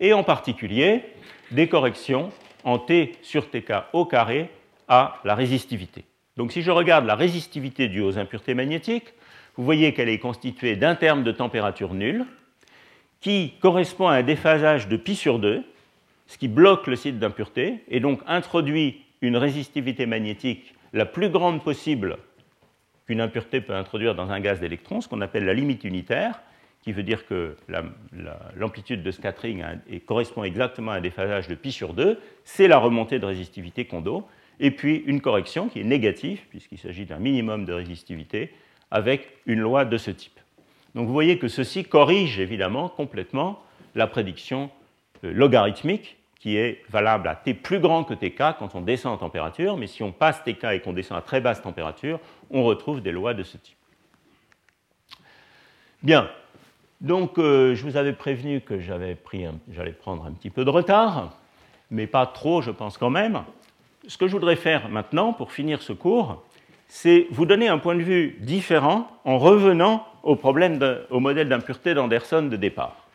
Et en particulier des corrections en T sur Tk au carré à la résistivité. Donc si je regarde la résistivité due aux impuretés magnétiques, vous voyez qu'elle est constituée d'un terme de température nulle, qui correspond à un déphasage de pi sur 2, ce qui bloque le site d'impureté et donc introduit une résistivité magnétique la plus grande possible qu'une impureté peut introduire dans un gaz d'électrons, ce qu'on appelle la limite unitaire, qui veut dire que l'amplitude de scattering correspond exactement à un déphasage de pi sur 2, c'est la remontée de résistivité Kondo, et puis une correction qui est négative, puisqu'il s'agit d'un minimum de résistivité, avec une loi de ce type. Donc vous voyez que ceci corrige évidemment complètement la prédiction euh, logarithmique qui est valable à t plus grand que tk quand on descend en température, mais si on passe tk et qu'on descend à très basse température, on retrouve des lois de ce type. Bien, donc euh, je vous avais prévenu que j'allais prendre un petit peu de retard, mais pas trop, je pense quand même. Ce que je voudrais faire maintenant, pour finir ce cours, c'est vous donner un point de vue différent en revenant au, problème au modèle d'impureté d'Anderson de départ.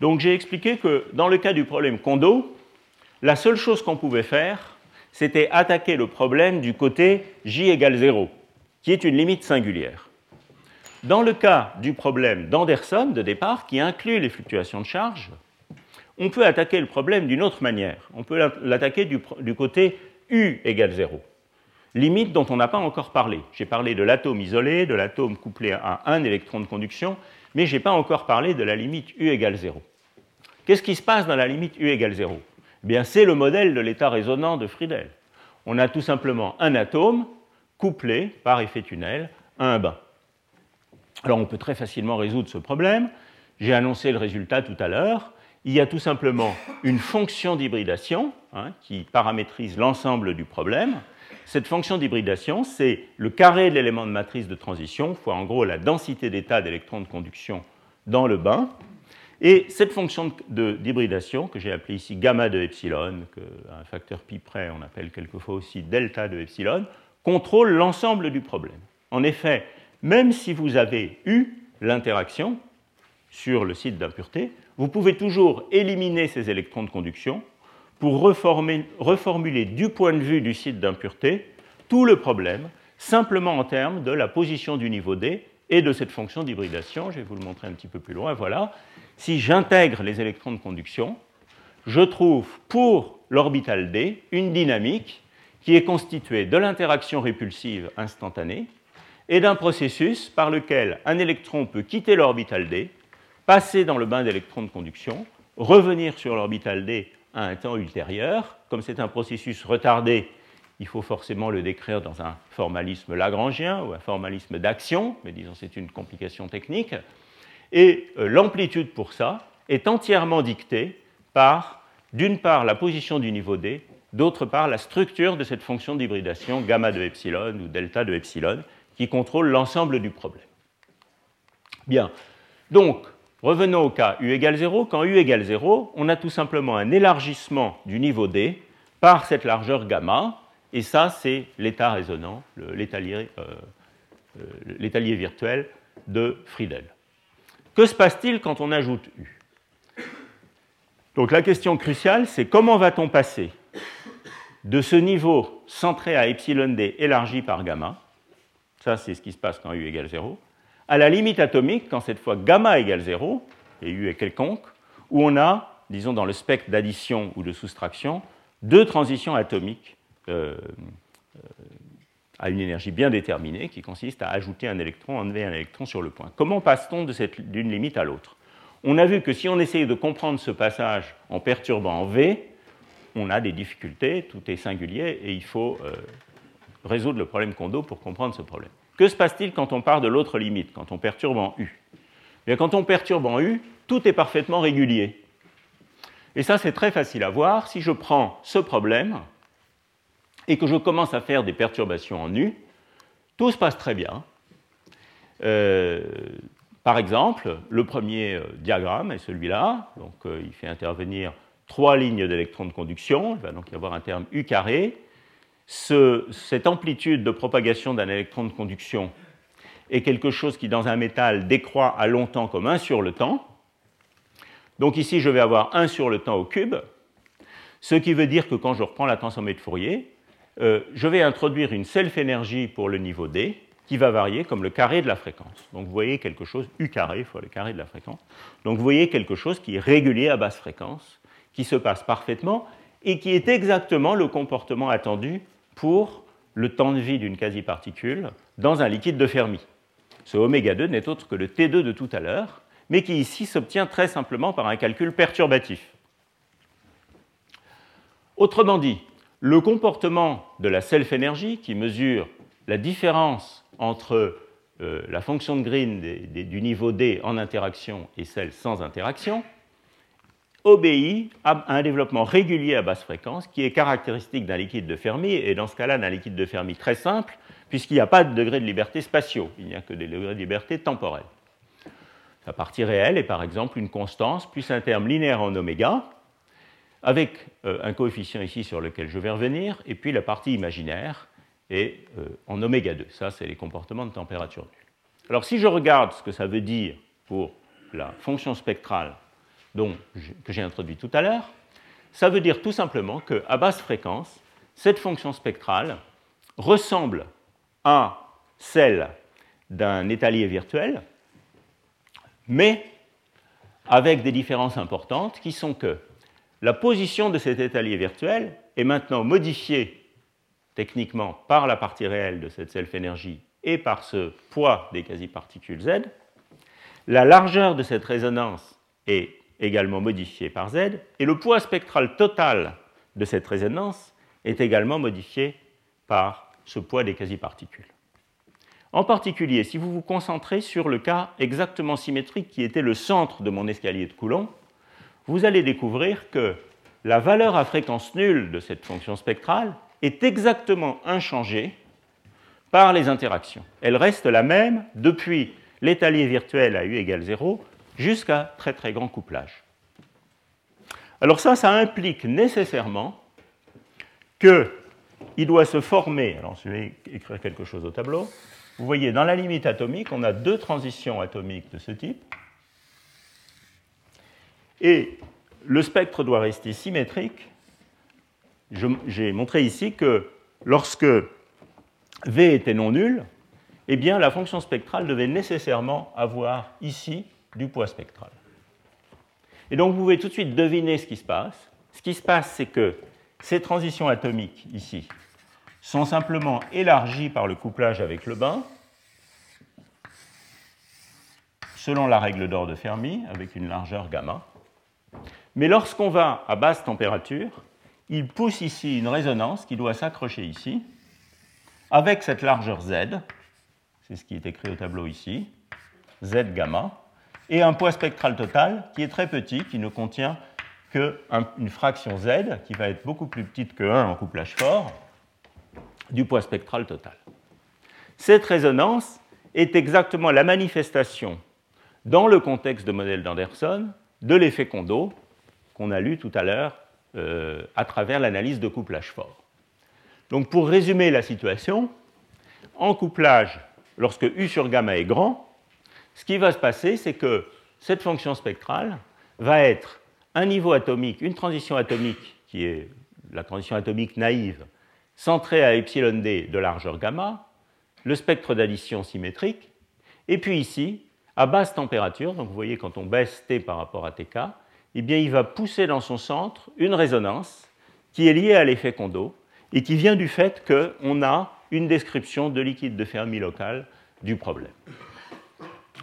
Donc j'ai expliqué que dans le cas du problème Kondo, la seule chose qu'on pouvait faire, c'était attaquer le problème du côté j égale 0, qui est une limite singulière. Dans le cas du problème d'Anderson de départ, qui inclut les fluctuations de charge, on peut attaquer le problème d'une autre manière. On peut l'attaquer du, du côté u égale 0 limite dont on n'a pas encore parlé. J'ai parlé de l'atome isolé, de l'atome couplé à un électron de conduction, mais je n'ai pas encore parlé de la limite U égale 0. Qu'est-ce qui se passe dans la limite U égale 0 eh bien, C'est le modèle de l'état résonant de Friedel. On a tout simplement un atome couplé par effet tunnel à un bain. Alors on peut très facilement résoudre ce problème. J'ai annoncé le résultat tout à l'heure. Il y a tout simplement une fonction d'hybridation hein, qui paramétrise l'ensemble du problème. Cette fonction d'hybridation, c'est le carré de l'élément de matrice de transition fois en gros la densité d'état d'électrons de conduction dans le bain. Et cette fonction d'hybridation, que j'ai appelée ici gamma de epsilon, qu'à un facteur pi près on appelle quelquefois aussi delta de epsilon, contrôle l'ensemble du problème. En effet, même si vous avez eu l'interaction sur le site d'impureté, vous pouvez toujours éliminer ces électrons de conduction pour reformuler du point de vue du site d'impureté tout le problème, simplement en termes de la position du niveau D et de cette fonction d'hybridation. Je vais vous le montrer un petit peu plus loin. Voilà. Si j'intègre les électrons de conduction, je trouve pour l'orbital D une dynamique qui est constituée de l'interaction répulsive instantanée et d'un processus par lequel un électron peut quitter l'orbital D, passer dans le bain d'électrons de conduction, revenir sur l'orbital D à un temps ultérieur. Comme c'est un processus retardé, il faut forcément le décrire dans un formalisme lagrangien ou un formalisme d'action, mais disons c'est une complication technique. Et euh, l'amplitude pour ça est entièrement dictée par, d'une part, la position du niveau D, d'autre part, la structure de cette fonction d'hybridation gamma de epsilon ou delta de epsilon, qui contrôle l'ensemble du problème. Bien, donc, revenons au cas U égale 0. Quand U égale 0, on a tout simplement un élargissement du niveau D par cette largeur gamma, et ça, c'est l'état résonant, euh, euh, l'étalier virtuel de Friedel. Que se passe-t-il quand on ajoute U? Donc la question cruciale, c'est comment va-t-on passer de ce niveau centré à epsilon d élargi par gamma, ça c'est ce qui se passe quand U égale 0, à la limite atomique quand cette fois gamma égale 0, et U est quelconque, où on a, disons dans le spectre d'addition ou de soustraction, deux transitions atomiques euh, euh, à une énergie bien déterminée qui consiste à ajouter un électron, enlever un électron sur le point. Comment passe-t-on d'une limite à l'autre? On a vu que si on essayait de comprendre ce passage en perturbant V, on a des difficultés, tout est singulier et il faut euh, résoudre le problème Kondo pour comprendre ce problème. Que se passe-t-il quand on part de l'autre limite, quand on perturbe en U? Bien, Quand on perturbe en U, tout est parfaitement régulier. Et ça, c'est très facile à voir. Si je prends ce problème et que je commence à faire des perturbations en U, tout se passe très bien. Euh, par exemple, le premier euh, diagramme est celui-là. Donc, il fait intervenir trois lignes d'électrons de conduction, il va donc y avoir un terme U carré. Cette amplitude de propagation d'un électron de conduction est quelque chose qui, dans un métal, décroît à longtemps comme 1 sur le temps. Donc ici, je vais avoir 1 sur le temps au cube, ce qui veut dire que quand je reprends la transformée de Fourier, euh, je vais introduire une self-énergie pour le niveau D qui va varier comme le carré de la fréquence. Donc vous voyez quelque chose, U carré fois le carré de la fréquence. Donc vous voyez quelque chose qui est régulier à basse fréquence qui se passe parfaitement et qui est exactement le comportement attendu pour le temps de vie d'une quasi-particule dans un liquide de Fermi. Ce oméga 2 n'est autre que le T2 de tout à l'heure, mais qui ici s'obtient très simplement par un calcul perturbatif. Autrement dit, le comportement de la self-énergie, qui mesure la différence entre euh, la fonction de Green du niveau D en interaction et celle sans interaction, obéit à un développement régulier à basse fréquence qui est caractéristique d'un liquide de Fermi, et dans ce cas-là d'un liquide de Fermi très simple, puisqu'il n'y a pas de degré de liberté spatiaux, il n'y a que des degrés de liberté temporels. La partie réelle est par exemple une constance plus un terme linéaire en oméga, avec euh, un coefficient ici sur lequel je vais revenir, et puis la partie imaginaire est euh, en oméga 2. Ça, c'est les comportements de température nulle. Alors si je regarde ce que ça veut dire pour la fonction spectrale que j'ai introduit tout à l'heure, ça veut dire tout simplement qu'à basse fréquence, cette fonction spectrale ressemble à celle d'un étalier virtuel, mais avec des différences importantes qui sont que la position de cet étalier virtuel est maintenant modifiée techniquement par la partie réelle de cette self-énergie et par ce poids des quasi-particules Z. La largeur de cette résonance est également modifié par Z, et le poids spectral total de cette résonance est également modifié par ce poids des quasi-particules. En particulier, si vous vous concentrez sur le cas exactement symétrique qui était le centre de mon escalier de Coulomb, vous allez découvrir que la valeur à fréquence nulle de cette fonction spectrale est exactement inchangée par les interactions. Elle reste la même depuis l'étalier virtuel à U égale 0 jusqu'à très très grand couplage. Alors ça, ça implique nécessairement qu'il doit se former, alors je vais écrire quelque chose au tableau, vous voyez, dans la limite atomique, on a deux transitions atomiques de ce type, et le spectre doit rester symétrique. J'ai montré ici que lorsque V était non nul, eh bien, la fonction spectrale devait nécessairement avoir ici du poids spectral. Et donc vous pouvez tout de suite deviner ce qui se passe. Ce qui se passe, c'est que ces transitions atomiques ici sont simplement élargies par le couplage avec le bain, selon la règle d'or de Fermi, avec une largeur gamma. Mais lorsqu'on va à basse température, il pousse ici une résonance qui doit s'accrocher ici, avec cette largeur Z, c'est ce qui est écrit au tableau ici, Z gamma, et un poids spectral total qui est très petit, qui ne contient qu'une fraction Z, qui va être beaucoup plus petite que 1 en couplage fort, du poids spectral total. Cette résonance est exactement la manifestation, dans le contexte de modèle d'Anderson, de l'effet Kondo qu'on a lu tout à l'heure euh, à travers l'analyse de couplage fort. Donc pour résumer la situation, en couplage, lorsque U sur gamma est grand, ce qui va se passer, c'est que cette fonction spectrale va être un niveau atomique, une transition atomique qui est la transition atomique naïve, centrée à epsilon d de largeur gamma, le spectre d'addition symétrique, et puis ici, à basse température, donc vous voyez quand on baisse T par rapport à TK, eh bien il va pousser dans son centre une résonance qui est liée à l'effet Kondo et qui vient du fait qu'on a une description de liquide de Fermi local du problème.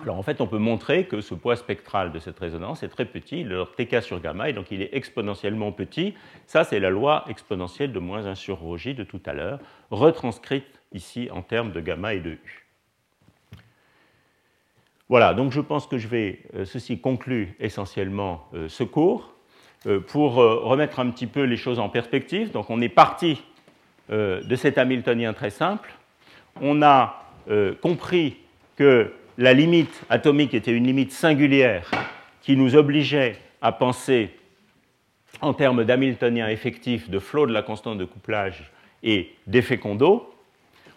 Alors en fait, on peut montrer que ce poids spectral de cette résonance est très petit, le TK sur gamma, et donc il est exponentiellement petit. Ça, c'est la loi exponentielle de moins 1 sur ρ de tout à l'heure, retranscrite ici en termes de gamma et de U. Voilà, donc je pense que je vais, euh, ceci conclut essentiellement euh, ce cours. Euh, pour remettre un petit peu les choses en perspective, donc on est parti de cet Hamiltonien très simple. On a compris que la limite atomique était une limite singulière qui nous obligeait à penser en termes d'Hamiltonien effectif de flot de la constante de couplage et d'effet Kondo.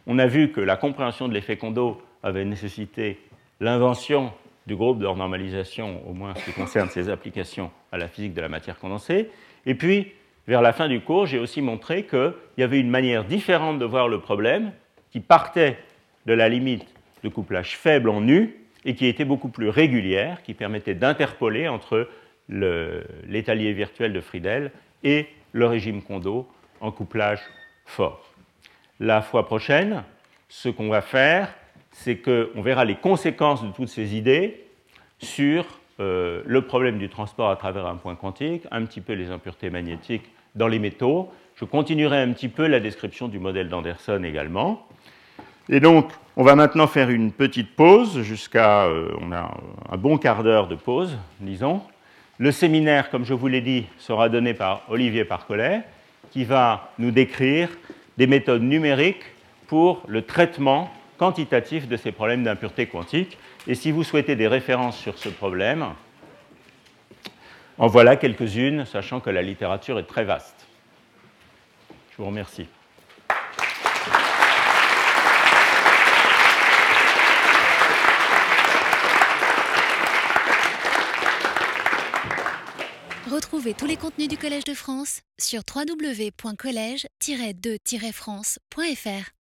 On a vu que la compréhension de l'effet Kondo avait nécessité l'invention du groupe de normalisation, au moins ce qui concerne ses applications à la physique de la matière condensée. Et puis, vers la fin du cours, j'ai aussi montré qu'il y avait une manière différente de voir le problème qui partait de la limite de couplage faible en U et qui était beaucoup plus régulière, qui permettait d'interpoler entre l'étalier virtuel de Friedel et le régime Kondo en couplage fort. La fois prochaine, ce qu'on va faire, c'est qu'on verra les conséquences de toutes ces idées sur euh, le problème du transport à travers un point quantique, un petit peu les impuretés magnétiques dans les métaux. Je continuerai un petit peu la description du modèle d'Anderson également. Et donc, on va maintenant faire une petite pause jusqu'à. Euh, on a un bon quart d'heure de pause, disons. Le séminaire, comme je vous l'ai dit, sera donné par Olivier Parcollet, qui va nous décrire des méthodes numériques pour le traitement quantitatif de ces problèmes d'impureté quantique. Et si vous souhaitez des références sur ce problème, en voilà quelques-unes, sachant que la littérature est très vaste. Je vous remercie. Tous les contenus du Collège de France sur www.colège-2-france.fr.